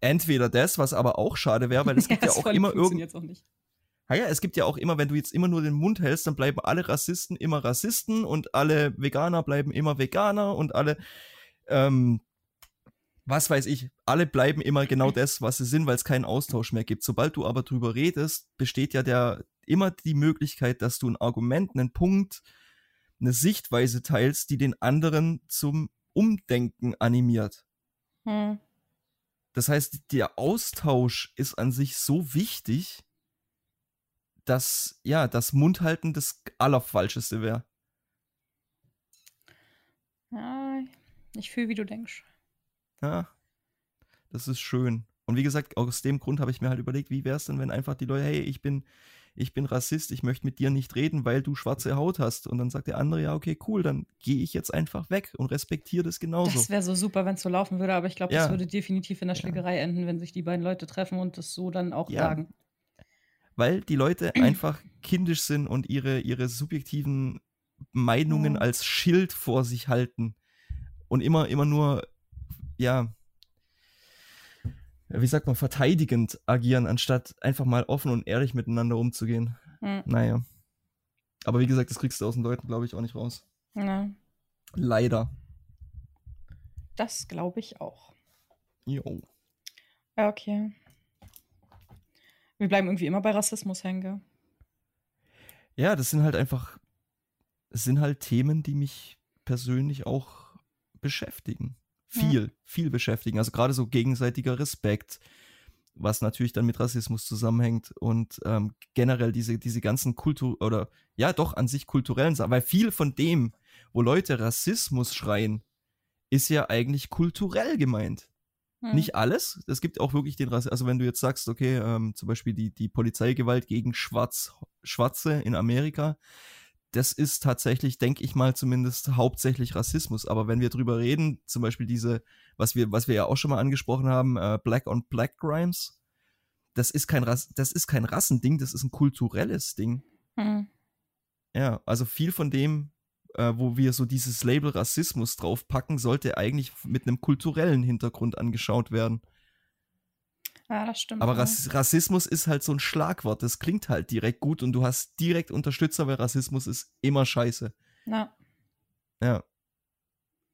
Speaker 2: Entweder das, was aber auch schade wäre, weil es gibt ja,
Speaker 3: das
Speaker 2: auch immer irgend.
Speaker 3: funktioniert's auch nicht.
Speaker 2: Ja, ja, es gibt ja auch immer, wenn du jetzt immer nur den Mund hältst, dann bleiben alle Rassisten immer Rassisten und alle Veganer bleiben immer Veganer und alle, ähm, was weiß ich, alle bleiben immer genau das, was sie sind, weil es keinen Austausch mehr gibt. Sobald du aber drüber redest, besteht ja der immer die Möglichkeit, dass du ein Argument, einen Punkt, eine Sichtweise teilst, die den anderen zum Umdenken animiert.
Speaker 3: Hm.
Speaker 2: Das heißt, der Austausch ist an sich so wichtig, dass, ja, das Mundhalten das Allerfalscheste wäre.
Speaker 3: Ja, ich fühle, wie du denkst.
Speaker 2: Ja, das ist schön. Und wie gesagt, aus dem Grund habe ich mir halt überlegt, wie wäre es denn, wenn einfach die Leute, hey, ich bin, ich bin Rassist, ich möchte mit dir nicht reden, weil du schwarze Haut hast. Und dann sagt der andere, ja, okay, cool, dann gehe ich jetzt einfach weg und respektiere das genauso.
Speaker 3: Das wäre so super, wenn es so laufen würde, aber ich glaube,
Speaker 2: Ja.
Speaker 3: das würde definitiv in der
Speaker 2: Ja.
Speaker 3: Schlägerei enden, wenn sich die beiden Leute treffen und das so dann auch
Speaker 2: Ja.
Speaker 3: sagen.
Speaker 2: weil die Leute einfach kindisch sind und ihre, ihre subjektiven Meinungen
Speaker 3: Ja.
Speaker 2: als Schild vor sich halten und immer, immer nur, ja, ja, wie sagt man, verteidigend agieren, anstatt einfach mal offen und ehrlich miteinander umzugehen.
Speaker 3: Hm.
Speaker 2: Naja. Aber wie gesagt, das kriegst du aus den Leuten, glaube ich, auch nicht raus.
Speaker 3: Ja,
Speaker 2: Leider.
Speaker 3: das glaube ich auch.
Speaker 2: Jo.
Speaker 3: Okay. Wir bleiben irgendwie immer bei Rassismus hängen, gell?
Speaker 2: Ja, das sind halt einfach, es sind halt Themen, die mich persönlich auch beschäftigen.
Speaker 3: Ja.
Speaker 2: Viel, viel beschäftigen. Also gerade so gegenseitiger Respekt, was natürlich dann mit Rassismus zusammenhängt und ähm, generell diese, diese ganzen Kultur oder ja doch an sich kulturellen Sachen, weil viel von dem, wo Leute Rassismus schreien, ist ja eigentlich kulturell gemeint.
Speaker 3: Hm.
Speaker 2: Nicht alles. Es gibt auch wirklich den Rassismus. Also wenn du jetzt sagst, okay, ähm, zum Beispiel die, die Polizeigewalt gegen Schwarz, Schwarze in Amerika, das ist tatsächlich, denke ich mal, zumindest hauptsächlich Rassismus. Aber wenn wir drüber reden, zum Beispiel diese, was wir, was wir ja auch schon mal angesprochen haben, äh, Black on Black Crimes, das ist kein Rass, das ist kein Rassending, das ist ein kulturelles Ding.
Speaker 3: Hm.
Speaker 2: Ja, also viel von dem, äh, wo wir so dieses Label Rassismus draufpacken, sollte eigentlich mit einem kulturellen Hintergrund angeschaut werden.
Speaker 3: Ja, das stimmt.
Speaker 2: Aber. Rass Rassismus ist halt so ein Schlagwort, das klingt halt direkt gut und du hast direkt Unterstützer, weil Rassismus ist immer scheiße.
Speaker 3: Ja.
Speaker 2: Ja.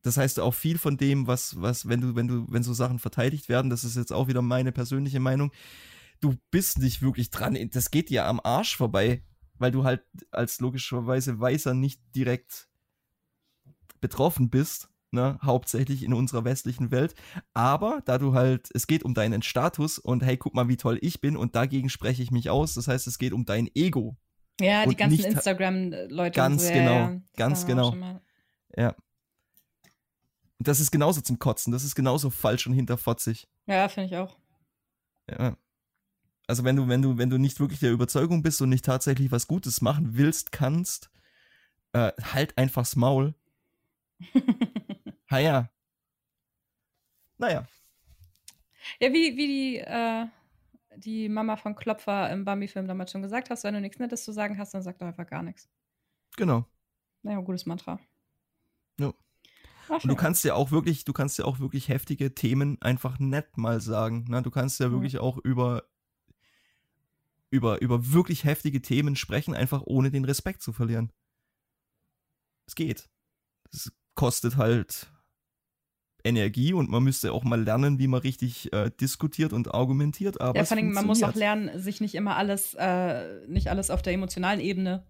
Speaker 2: Das heißt auch viel von dem, was, was, wenn du, wenn du, wenn so Sachen verteidigt werden, das ist jetzt auch wieder meine persönliche Meinung, du bist nicht wirklich dran, das geht dir am Arsch vorbei, weil du halt als logischerweise Weißer nicht direkt betroffen bist, ne, hauptsächlich in unserer westlichen Welt. Aber da du halt, es geht um deinen Status und hey, guck mal, wie toll ich bin und dagegen spreche ich mich aus. Das heißt, es geht um dein Ego.
Speaker 3: Ja, die ganzen Instagram-Leute.
Speaker 2: Ganz
Speaker 3: so,
Speaker 2: genau,
Speaker 3: ja, ja. Das
Speaker 2: ganz genau. Ja. Und das ist genauso zum Kotzen. Das ist genauso falsch und hinterfotzig.
Speaker 3: Ja, finde ich auch.
Speaker 2: Ja. Also wenn du, wenn du, wenn du nicht wirklich der Überzeugung bist und nicht tatsächlich was Gutes machen willst, kannst, äh, halt einfach's Maul. Ha ja. Naja.
Speaker 3: Ja, wie, wie die, äh, die Mama von Klopfer im Bambi-Film damals schon gesagt hast, wenn du nichts Nettes zu sagen hast, dann sag doch einfach gar nichts.
Speaker 2: Genau.
Speaker 3: Naja, gutes Mantra.
Speaker 2: Ja.
Speaker 3: Ach,
Speaker 2: Und du kannst ja auch wirklich, du kannst ja auch wirklich heftige Themen einfach nett mal sagen. Ne? Du kannst ja
Speaker 3: Mhm.
Speaker 2: wirklich auch über, über, über wirklich heftige Themen sprechen, einfach ohne den Respekt zu verlieren. Es geht. Es kostet halt Energie und man müsste auch mal lernen, wie man richtig äh, diskutiert und argumentiert. Aber
Speaker 3: ja, vor allem, man muss auch lernen, sich nicht immer alles, äh, nicht alles auf der emotionalen Ebene,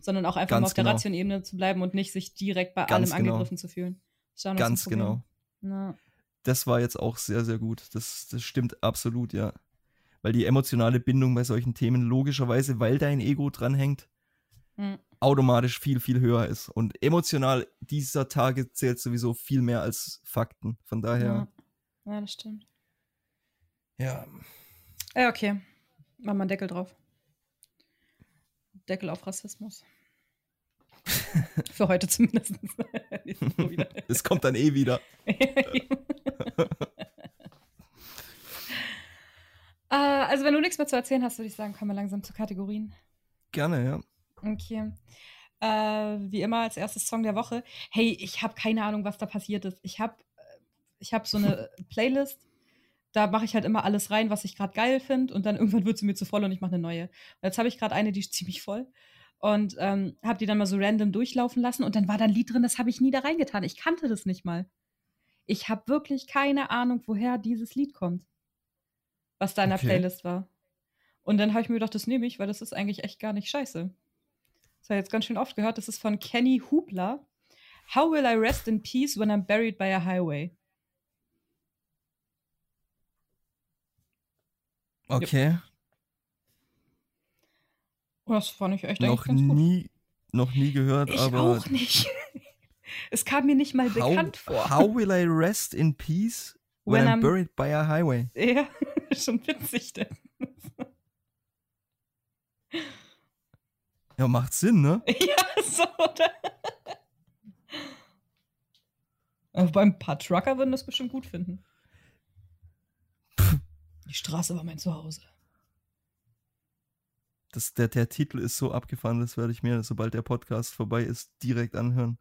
Speaker 3: sondern auch einfach
Speaker 2: Ganz
Speaker 3: mal auf der
Speaker 2: genau.
Speaker 3: rationalen Ebene zu bleiben und nicht sich direkt bei
Speaker 2: Ganz
Speaker 3: allem
Speaker 2: genau.
Speaker 3: angegriffen zu fühlen.
Speaker 2: Ganz genau.
Speaker 3: Na,
Speaker 2: Das war jetzt auch sehr, sehr gut. Das, das stimmt absolut, ja. Weil die emotionale Bindung bei solchen Themen logischerweise, weil dein Ego dranhängt,
Speaker 3: hm.
Speaker 2: Automatisch viel, viel höher ist. Und emotional dieser Tage zählt sowieso viel mehr als Fakten. Von daher,
Speaker 3: ja. ja, das stimmt.
Speaker 2: ja.
Speaker 3: Ja, okay. Machen wir einen Deckel drauf. Deckel auf Rassismus. Für heute zumindest.
Speaker 2: Es kommt dann eh wieder.
Speaker 3: äh, also, wenn du nichts mehr zu erzählen hast, würde ich sagen, kommen wir langsam zu Kategorien.
Speaker 2: Gerne, ja.
Speaker 3: Okay. Äh, wie immer als erstes Song der Woche. Hey, ich habe keine Ahnung, was da passiert ist. Ich habe ich hab so eine Playlist. Da mache ich halt immer alles rein, was ich gerade geil finde. Und dann irgendwann wird sie mir zu voll und ich mache eine neue. Und jetzt habe ich gerade eine, die ist ziemlich voll. Und ähm, habe die dann mal so random durchlaufen lassen. Und dann war da ein Lied drin, das habe ich nie da reingetan. Ich kannte das nicht mal. Ich habe wirklich keine Ahnung, woher dieses Lied kommt. Was da in der
Speaker 2: Okay.
Speaker 3: Playlist war. Und dann habe ich mir gedacht, das nehme ich, weil das ist eigentlich echt gar nicht scheiße. Das habe ich jetzt ganz schön oft gehört. Das ist von Kenny Hubler. How will I rest in peace when I'm buried by a highway?
Speaker 2: Okay.
Speaker 3: Oh, das fand ich echt
Speaker 2: Noch
Speaker 3: ganz gut.
Speaker 2: nie, noch nie gehört,
Speaker 3: Ich
Speaker 2: aber.
Speaker 3: auch nicht. es kam mir nicht mal bekannt
Speaker 2: how,
Speaker 3: vor.
Speaker 2: How will I rest in peace when,
Speaker 3: When
Speaker 2: I'm
Speaker 3: I'm-
Speaker 2: buried by a highway?
Speaker 3: Ja, schon witzig denn.
Speaker 2: Ja, macht Sinn, ne?
Speaker 3: ja, so, oder? Aber beim paar Trucker würden das bestimmt gut finden. Die Straße war mein Zuhause.
Speaker 2: Das, der, der Titel ist so abgefahren, das werde ich mir, sobald der Podcast vorbei ist, direkt anhören.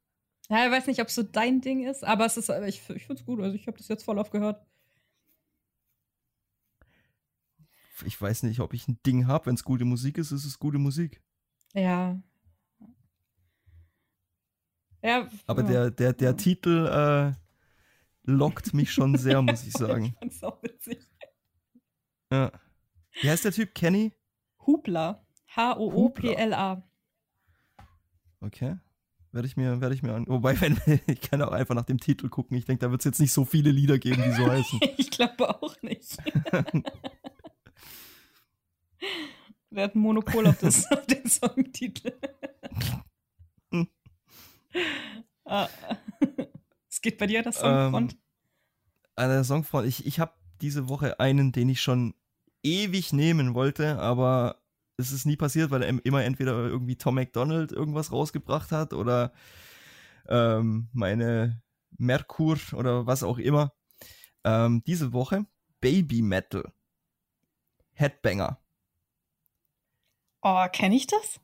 Speaker 3: Ja, ich weiß nicht, ob es so dein Ding ist, aber es ist, ich, ich finde es gut. Also ich habe das jetzt voll oft gehört.
Speaker 2: ich weiß nicht, ob ich ein Ding habe. Wenn es gute Musik ist, ist es gute Musik.
Speaker 3: Ja. Ja.
Speaker 2: Aber
Speaker 3: ja.
Speaker 2: der, der, der Titel äh, lockt mich schon sehr, muss ich sagen.
Speaker 3: Ich fand's auch witzig.
Speaker 2: Ja. Wie heißt der Typ? Kenny?
Speaker 3: Hupla. H-O-O-P-L-A.
Speaker 2: Okay. Werde ich mir, werde ich mir an. Wobei, wenn, ich kann auch einfach nach dem Titel gucken. Ich denke, da wird es jetzt nicht so viele Lieder geben, die so heißen.
Speaker 3: ich glaube auch nicht. Wer hat ein Monopol auf, das, auf den Songtitel? ah. Es geht bei dir an der Songfront?
Speaker 2: Ähm, an der Songfront. Ich, ich habe diese Woche einen, den ich schon ewig nehmen wollte, aber es ist nie passiert, weil er immer entweder irgendwie Tom McDonald irgendwas rausgebracht hat oder ähm, meine Merkur oder was auch immer. Ähm, diese Woche Baby Metal. Headbanger.
Speaker 3: Oh, kenne ich das?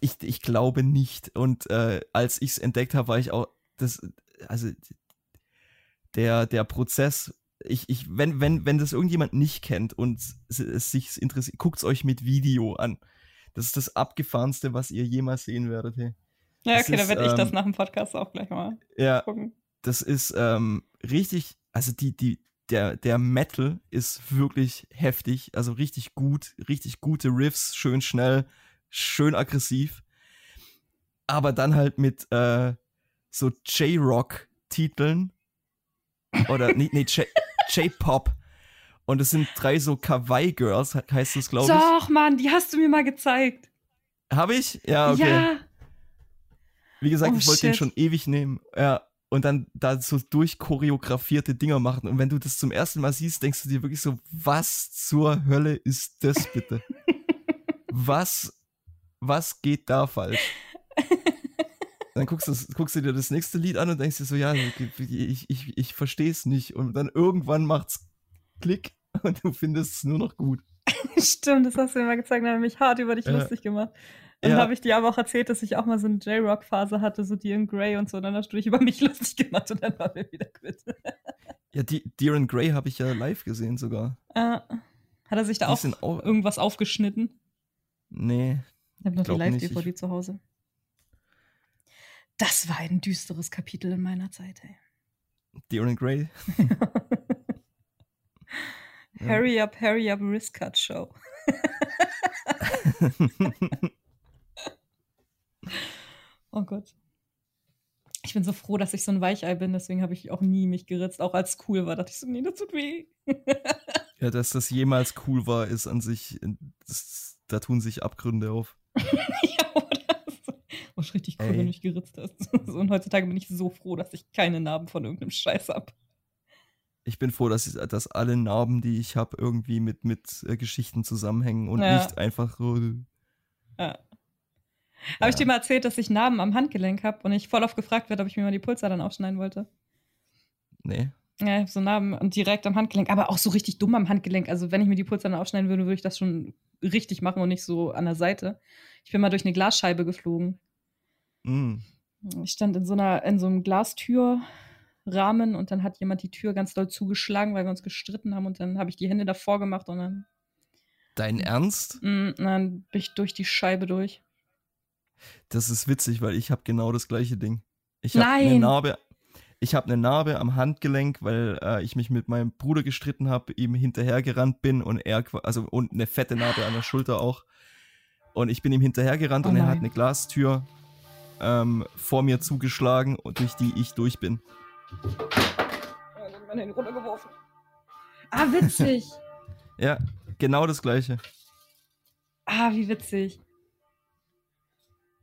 Speaker 2: Ich, ich glaube nicht. Und äh, als ich es entdeckt habe, war ich auch, das, also der, der Prozess, ich, ich, wenn, wenn, wenn das irgendjemand nicht kennt und es, es sich interessiert, guckt es euch mit Video an. Das ist das abgefahrenste, was ihr jemals sehen werdet. Hey.
Speaker 3: Ja, okay, dann werde ich das
Speaker 2: ähm,
Speaker 3: nach dem Podcast auch gleich mal
Speaker 2: Ja,
Speaker 3: gucken.
Speaker 2: das ist ähm, richtig, also die, die, der, der Metal ist wirklich heftig, also richtig gut, richtig gute Riffs, schön schnell, schön aggressiv. Aber dann halt mit äh, so J-Rock-Titeln oder nee, nee J-Pop. Und es sind drei so Kawaii-Girls, he- heißt das, glaube ich.
Speaker 3: Doch, Mann, die hast du mir mal gezeigt.
Speaker 2: Habe ich? Ja, okay.
Speaker 3: Ja.
Speaker 2: Wie gesagt,
Speaker 3: Oh,
Speaker 2: ich wollte den schon ewig nehmen. Ja. Und dann da so durchchoreografierte Dinger machen. Und wenn du das zum ersten Mal siehst, denkst du dir wirklich so, was zur Hölle ist das bitte? was, was geht da falsch? Dann guckst du, guckst du dir das nächste Lied an und denkst dir so, ja, ich, ich, ich verstehe es nicht. Und dann irgendwann macht's Klick und du findest es nur noch gut.
Speaker 3: Stimmt, das hast du mir mal gezeigt, da habe ich mich hart über dich
Speaker 2: Ja.
Speaker 3: lustig gemacht. Dann
Speaker 2: Ja.
Speaker 3: habe ich dir aber auch erzählt, dass ich auch mal so eine J-Rock-Phase hatte, so Dion Grey und so. Und dann hast du dich über mich lustig gemacht und dann waren wir wieder quitt.
Speaker 2: Ja, die, Deeren Grey habe ich ja live gesehen sogar.
Speaker 3: Äh, hat er sich da auch
Speaker 2: auch-
Speaker 3: irgendwas aufgeschnitten?
Speaker 2: Nee,
Speaker 3: Ich habe noch die Live-DVD zu Hause. Das war ein düsteres Kapitel in meiner Zeit, ey.
Speaker 2: Deeren Grey.
Speaker 3: Hurry up, hurry up, Wrist Cut Show. Oh Gott. Ich bin so froh, dass ich so ein Weichei bin, deswegen habe ich auch nie mich geritzt. Auch als es cool war, dachte ich so, nee, das tut weh.
Speaker 2: Ja, dass das jemals cool war, ist an sich, das, da tun sich Abgründe auf.
Speaker 3: ja, oder? So. Oh, ist richtig cool,
Speaker 2: Ey.
Speaker 3: wenn du dich geritzt hast. So, und heutzutage bin ich so froh, dass ich keine Narben von irgendeinem Scheiß habe.
Speaker 2: Ich bin froh, dass, ich, dass alle Narben, die ich habe, irgendwie mit, mit äh, Geschichten zusammenhängen und
Speaker 3: Ja.
Speaker 2: nicht einfach so.
Speaker 3: Ja. Habe ich dir mal erzählt, dass ich Narben am Handgelenk habe und ich voll oft gefragt werde, ob ich mir mal die Pulsadern aufschneiden wollte?
Speaker 2: Nee.
Speaker 3: Ja, ich habe so Narben und direkt am Handgelenk, aber auch so richtig dumm am Handgelenk. Also, wenn ich mir die Pulsadern aufschneiden würde, würde ich das schon richtig machen und nicht so an der Seite. Ich bin mal durch eine Glasscheibe geflogen.
Speaker 2: Mm.
Speaker 3: Ich stand in so einer, in so einem Glastürrahmen und dann hat jemand die Tür ganz doll zugeschlagen, weil wir uns gestritten haben und dann habe ich die Hände davor gemacht und dann,
Speaker 2: Dein Ernst?
Speaker 3: mm, dann bin ich durch die Scheibe durch.
Speaker 2: Das ist witzig, weil ich habe genau das gleiche Ding. Ich habe eine. Narbe. Ich habe eine Narbe am Handgelenk, weil äh, ich mich mit meinem Bruder gestritten habe, ihm hinterhergerannt bin und er, also und eine fette Narbe an der Schulter auch. Und ich bin ihm hinterhergerannt
Speaker 3: Oh
Speaker 2: und er hat eine Glastür ähm, vor mir zugeschlagen, und durch die ich durch bin.
Speaker 3: Ja, dann meine Hände runtergeworfen. Ah, witzig.
Speaker 2: Ja, genau das gleiche.
Speaker 3: ah, wie witzig.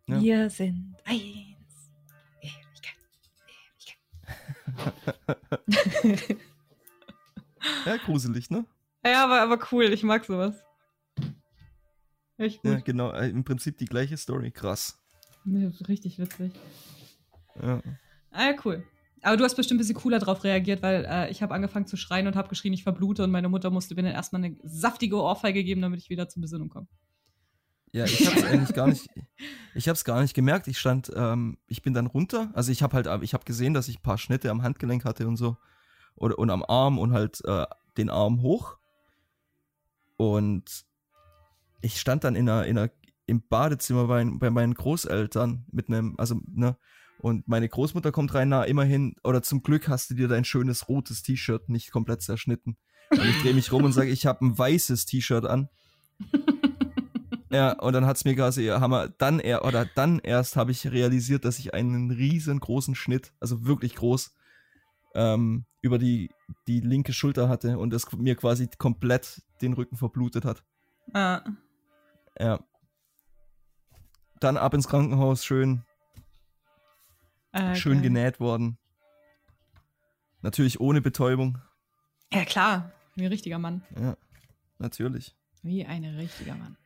Speaker 2: Ja.
Speaker 3: Wir sind eins. Ewigkeit. Ewigkeit.
Speaker 2: Ja, gruselig, ne?
Speaker 3: ja, aber, aber cool. Ich mag sowas. Echt gut.
Speaker 2: Ja, genau. äh, Im Prinzip die gleiche Story. Krass.
Speaker 3: Ja. Richtig witzig.
Speaker 2: Ja.
Speaker 3: Ah, ja, cool. Aber du hast bestimmt ein bisschen cooler drauf reagiert, weil äh, ich habe angefangen zu schreien und habe geschrien, ich verblute und meine Mutter musste mir dann erstmal eine saftige Ohrfeige geben, damit ich wieder zur Besinnung komme.
Speaker 2: Ja, ich hab's eigentlich gar nicht, ich hab's gar nicht gemerkt. Ich stand, ähm, ich bin dann runter. Also ich habe halt, ich habe gesehen, dass ich ein paar Schnitte am Handgelenk hatte und so. Oder, und am Arm und halt äh, den Arm hoch. Und ich stand dann in einer, in einer, im Badezimmer bei, bei meinen Großeltern mit einem, also, ne, und meine Großmutter kommt rein, na, immerhin, oder zum Glück hast du dir dein schönes rotes T-Shirt nicht komplett zerschnitten. Und ich drehe mich rum und sage, ich habe ein weißes T-Shirt an. Ja, und dann hat's mir quasi, Hammer, dann er, oder dann erst habe ich realisiert, dass ich einen riesengroßen Schnitt, also wirklich groß, ähm, über die, die linke Schulter hatte und es mir quasi komplett den Rücken verblutet hat.
Speaker 3: Ah.
Speaker 2: Ja. Dann ab ins Krankenhaus, schön,
Speaker 3: Äh,
Speaker 2: schön
Speaker 3: geil.
Speaker 2: genäht worden. Natürlich ohne Betäubung.
Speaker 3: Ja, klar. Wie ein richtiger Mann.
Speaker 2: Ja, natürlich.
Speaker 3: Wie ein richtiger Mann.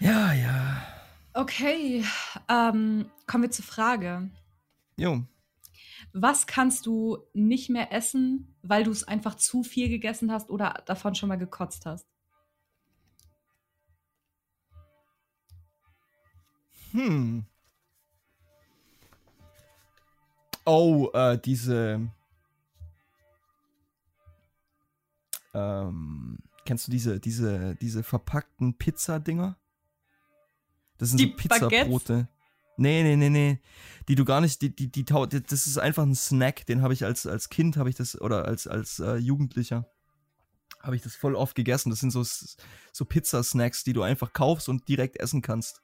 Speaker 2: Ja, ja.
Speaker 3: Okay, ähm, kommen wir zur Frage.
Speaker 2: Jo.
Speaker 3: Was kannst du nicht mehr essen, weil du es einfach zu viel gegessen hast oder davon schon mal gekotzt hast?
Speaker 2: Hm. Oh, äh, diese. Ähm, kennst du diese, diese, diese verpackten Pizzadinger? Das sind
Speaker 3: Die
Speaker 2: so Pizzabrote. Nee, nee, nee, nee. Die du gar nicht, die, die, die, das ist einfach ein Snack, den habe ich als, als Kind, habe ich das, oder als, als äh, Jugendlicher, habe ich das voll oft gegessen. Das sind so, so Pizzasnacks, die du einfach kaufst und direkt essen kannst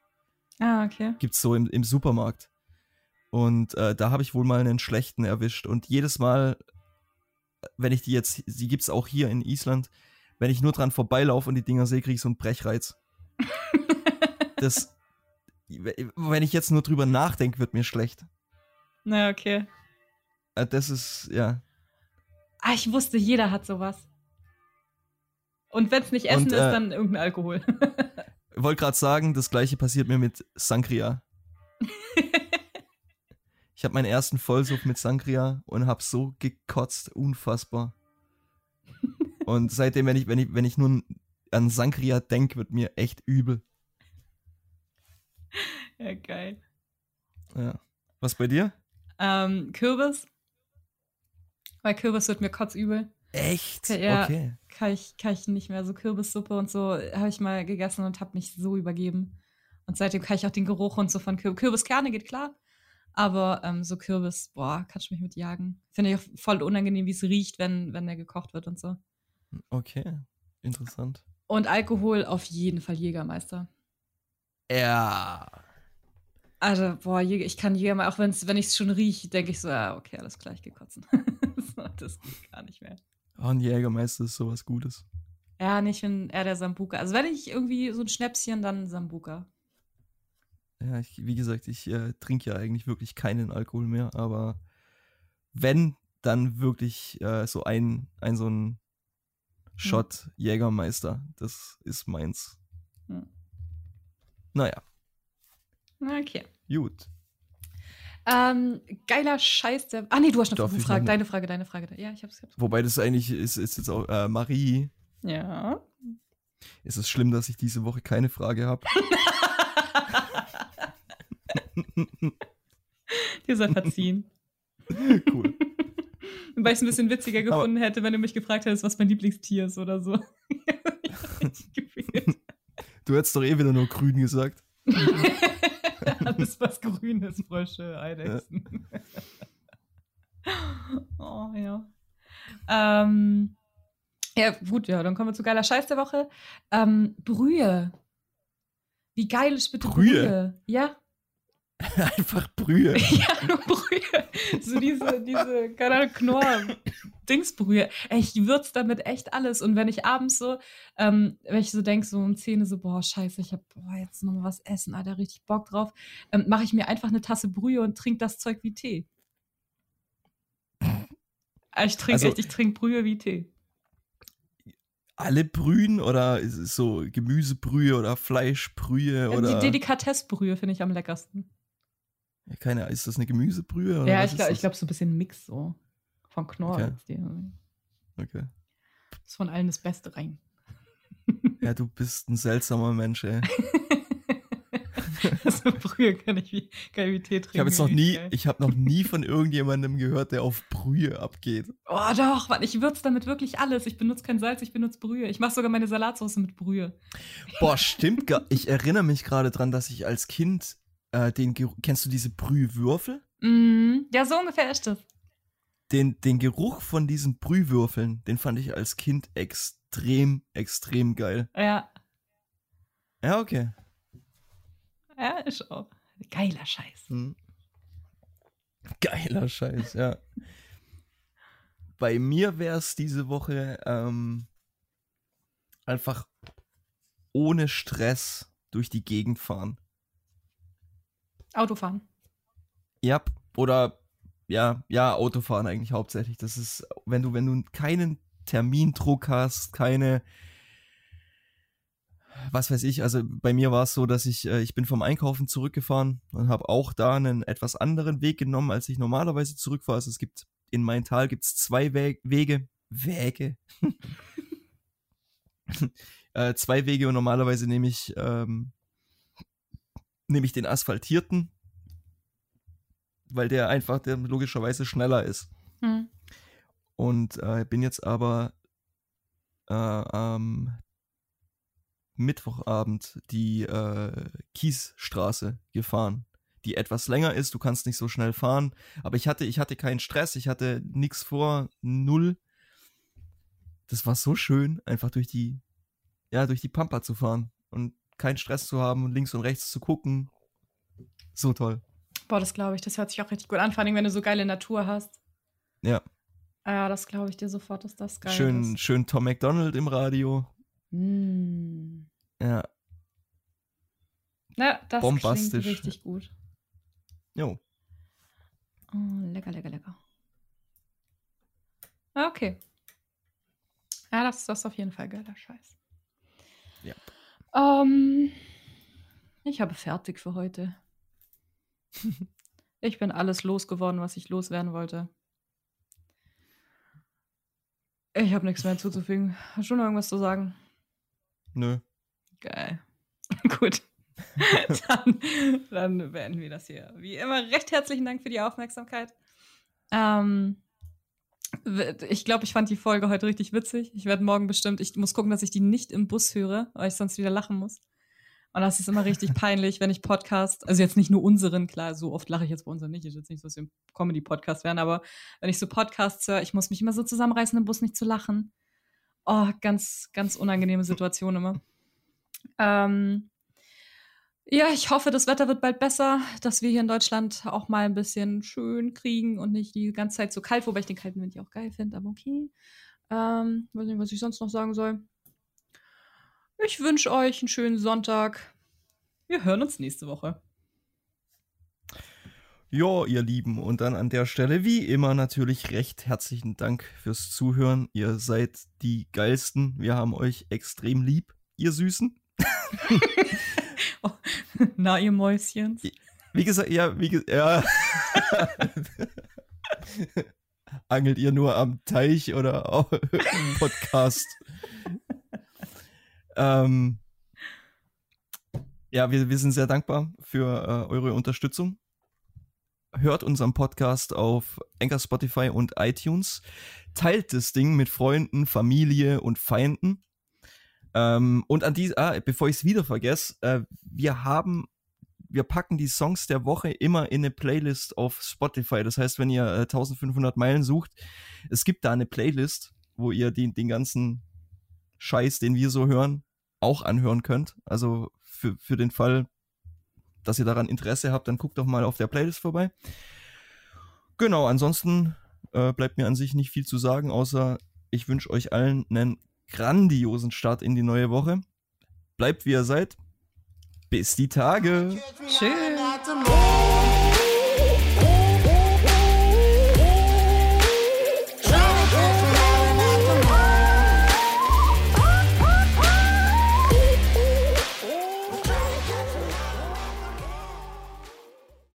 Speaker 3: Ah, okay.
Speaker 2: gibt's so im, im Supermarkt. Und äh, da habe ich wohl mal einen schlechten erwischt. Und jedes Mal, wenn ich die jetzt, die gibt's auch hier in Island, wenn ich nur dran vorbeilaufe und die Dinger sehe, kriege ich so einen Brechreiz. das, wenn ich jetzt nur drüber nachdenke, wird mir schlecht.
Speaker 3: Na, okay.
Speaker 2: Äh, das ist, ja.
Speaker 3: Ah, ich wusste, jeder hat sowas. Und wenn es nicht Essen
Speaker 2: Und,
Speaker 3: ist,
Speaker 2: äh,
Speaker 3: dann irgendein Alkohol.
Speaker 2: Wollte gerade sagen, das gleiche passiert mir mit Sangria. Ich habe meinen ersten Vollsuff mit Sangria und habe so gekotzt, unfassbar. Und seitdem, wenn ich, wenn ich, wenn ich nur an Sangria denke, wird mir echt übel.
Speaker 3: ja, geil.
Speaker 2: Ja. Was bei dir?
Speaker 3: Ähm, Kürbis. Weil Kürbis wird mir kotzübel.
Speaker 2: Echt?
Speaker 3: Ja.
Speaker 2: Okay.
Speaker 3: Kann ich, kann ich nicht mehr. So Kürbissuppe und so habe ich mal gegessen und habe mich so übergeben. Und seitdem kann ich auch den Geruch und so von Kürbis. Kürbiskerne geht klar. Aber ähm, so Kürbis, boah, kannst du mich mit jagen. Finde ich auch voll unangenehm, wie es riecht, wenn, wenn der gekocht wird und so.
Speaker 2: Okay. Interessant.
Speaker 3: Und Alkohol auf jeden Fall Jägermeister.
Speaker 2: Ja.
Speaker 3: Also, boah, Jäger, ich kann Jägermeister, auch wenn's, wenn ich es schon rieche, denke ich so, ah, okay, alles klar, ich geh kotzen. so, das geht gar nicht mehr.
Speaker 2: Oh, ein Jägermeister ist sowas Gutes.
Speaker 3: Ja, nicht bin eher der Sambuka. Also, wenn ich irgendwie so ein Schnäpschen, dann Sambuka.
Speaker 2: Ja, ich, wie gesagt, ich äh, trinke ja eigentlich wirklich keinen Alkohol mehr, aber wenn, dann wirklich äh, so ein, ein so ein Shot Jägermeister. Das ist meins.
Speaker 3: Hm.
Speaker 2: Naja,
Speaker 3: Okay.
Speaker 2: gut.
Speaker 3: Ähm, geiler Scheiß der. Ah, nee, du hast noch eine Frage. Deine Frage, deine Frage. Ja, ich hab's. Ich hab's.
Speaker 2: Wobei das eigentlich ist, ist jetzt auch äh, Marie.
Speaker 3: Ja.
Speaker 2: Ist es schlimm, dass ich diese Woche keine Frage habe?
Speaker 3: Dir sei verziehen.
Speaker 2: cool.
Speaker 3: Weil ich es ein bisschen witziger
Speaker 2: Aber-
Speaker 3: gefunden hätte, wenn du mich gefragt hättest, was mein Lieblingstier ist oder so. Ich gewählt.
Speaker 2: Du hättest doch eh wieder nur grün gesagt.
Speaker 3: Alles, was grün ist, Frösche, Eidechsen. oh, ja. Ähm, ja, gut, ja, dann kommen wir zu geiler Scheiß der Woche. Ähm, Brühe. Wie geil ist bitte
Speaker 2: Brühe?
Speaker 3: Brühe? Ja,
Speaker 2: Einfach Brühe.
Speaker 3: ja, nur Brühe. So diese, diese, keine Ahnung, Knorr. Dingsbrühe. Ich würze damit echt alles. Und wenn ich abends so, ähm, wenn ich so denke, so um 10 Uhr so, boah, scheiße, ich hab boah, jetzt noch mal was essen, Alter, richtig Bock drauf, ähm, mache ich mir einfach eine Tasse Brühe und trinke das Zeug wie Tee. Ah, Ich trinke
Speaker 2: Also-
Speaker 3: echt, ich trinke Brühe wie Tee.
Speaker 2: Alle Brühen oder ist es so Gemüsebrühe oder Fleischbrühe oder.
Speaker 3: Die Delikatessbrühe finde ich am leckersten.
Speaker 2: Ja, keine Ahnung, ist das eine Gemüsebrühe? Oder
Speaker 3: ja, ich glaube,
Speaker 2: das?
Speaker 3: glaub, so ein bisschen Mix so. Von Knorr.
Speaker 2: Okay.
Speaker 3: die-
Speaker 2: Okay.
Speaker 3: Ist von allen das Beste rein.
Speaker 2: Ja, du bist ein seltsamer Mensch, ey.
Speaker 3: also Brühe kann ich wie, kann ich wie Tee trinken.
Speaker 2: Ich habe jetzt noch nie,
Speaker 3: geil.
Speaker 2: ich habe noch nie von irgendjemandem gehört, der auf Brühe abgeht.
Speaker 3: Oh doch, Mann, ich würze damit wirklich alles. Ich benutze kein Salz, ich benutze Brühe. Ich mache sogar meine Salatsauce mit Brühe.
Speaker 2: Boah, stimmt. Ich erinnere mich gerade dran, dass ich als Kind äh, den kennst du diese Brühwürfel?
Speaker 3: Mm, ja, so ungefähr ist das.
Speaker 2: Den, den Geruch von diesen Brühwürfeln, den fand ich als Kind extrem, extrem geil.
Speaker 3: Ja,
Speaker 2: Ja, okay.
Speaker 3: ja, ist auch. Geiler Scheiß.
Speaker 2: Hm. Geiler Scheiß, ja. Bei mir wäre es diese Woche ähm, einfach ohne Stress durch die Gegend fahren.
Speaker 3: Autofahren.
Speaker 2: Ja, oder ja, ja, Autofahren eigentlich hauptsächlich. Das ist, wenn du, wenn du keinen Termindruck hast, keine, was weiß ich, also bei mir war es so, dass ich, äh, ich bin vom Einkaufen zurückgefahren und habe auch da einen etwas anderen Weg genommen, als ich normalerweise zurückfahre. Also es gibt, in mein Tal gibt es zwei Wege, Wege, Wege, äh, zwei Wege und normalerweise nehme ich, ähm, nehme ich den asphaltierten, weil der einfach der logischerweise schneller ist.
Speaker 3: Hm.
Speaker 2: Und äh, bin jetzt aber äh, am Mittwochabend die äh, Kiesstraße gefahren, die etwas länger ist. Du kannst nicht so schnell fahren, aber ich hatte, ich hatte keinen Stress, ich hatte nichts vor, null. Das war so schön, einfach durch die, ja, durch die Pampa zu fahren und keinen Stress zu haben und links und rechts zu gucken. So toll.
Speaker 3: Boah, das glaube ich. Das hört sich auch richtig gut an. Vor allem, wenn du so geile Natur hast.
Speaker 2: Ja,
Speaker 3: Ja, das glaube ich dir sofort, dass das geil
Speaker 2: schön,
Speaker 3: ist.
Speaker 2: schön Tom McDonald im Radio.
Speaker 3: Mm.
Speaker 2: Ja,
Speaker 3: Ja, das
Speaker 2: Bombastisch.
Speaker 3: klingt richtig gut.
Speaker 2: jo.
Speaker 3: Oh, lecker, lecker, lecker. Ah, Okay. Ja, das, das ist auf jeden Fall geiler Scheiß.
Speaker 2: Ja.
Speaker 3: Ähm, ich habe fertig für heute. ich bin alles losgeworden, was ich loswerden wollte. Ich habe nichts mehr hinzuzufügen. Hast du noch irgendwas zu sagen?
Speaker 2: Nö.
Speaker 3: Geil. Gut. dann, dann beenden wir das hier. Wie immer, recht herzlichen Dank für die Aufmerksamkeit. Ähm, ich glaube, ich fand die Folge heute richtig witzig. Ich werde morgen bestimmt, ich muss gucken, dass ich die nicht im Bus höre, weil ich sonst wieder lachen muss. Und das ist immer richtig peinlich, wenn ich Podcast, also jetzt nicht nur unseren, klar, so oft lache ich jetzt bei unseren nicht, ist jetzt nicht so, dass wir ein Comedy-Podcast werden, aber wenn ich so Podcasts höre, ich muss mich immer so zusammenreißen, im Bus nicht zu lachen. Oh, ganz, ganz unangenehme Situation immer. Ähm, ja, ich hoffe, das Wetter wird bald besser, dass wir hier in Deutschland auch mal ein bisschen schön kriegen und nicht die ganze Zeit so kalt, wobei ich den kalten Wind ja auch geil finde, aber okay. Ähm, weiß nicht, was ich sonst noch sagen soll. Ich wünsche euch einen schönen Sonntag. Wir hören uns nächste Woche.
Speaker 2: Ja, ihr Lieben, und dann an der Stelle wie immer natürlich recht herzlichen Dank fürs Zuhören. Ihr seid die geilsten. Wir haben euch extrem lieb, ihr Süßen.
Speaker 3: Na, ihr Mäuschen.
Speaker 2: Wie gesagt, ja, wie gesagt, ja. Angelt ihr nur am Teich oder auch im Podcast? ähm, ja, wir, wir sind sehr dankbar für äh, eure Unterstützung. Hört unseren Podcast auf Anchor, Spotify und iTunes. Teilt das Ding mit Freunden, Familie und Feinden. Ähm, und an die, ah, bevor ich es wieder vergesse, äh, wir haben wir packen die Songs der Woche immer in eine Playlist auf Spotify. Das heißt, wenn ihr äh, 1500 Meilen sucht, es gibt da eine Playlist, wo ihr den, den ganzen Scheiß, den wir so hören, auch anhören könnt. Also für, für den Fall, dass ihr daran Interesse habt, dann guckt doch mal auf der Playlist vorbei. Genau, ansonsten äh, bleibt mir an sich nicht viel zu sagen, außer ich wünsche euch allen einen grandiosen Start in die neue Woche. Bleibt wie ihr seid. Bis die Tage.
Speaker 3: Tschüss.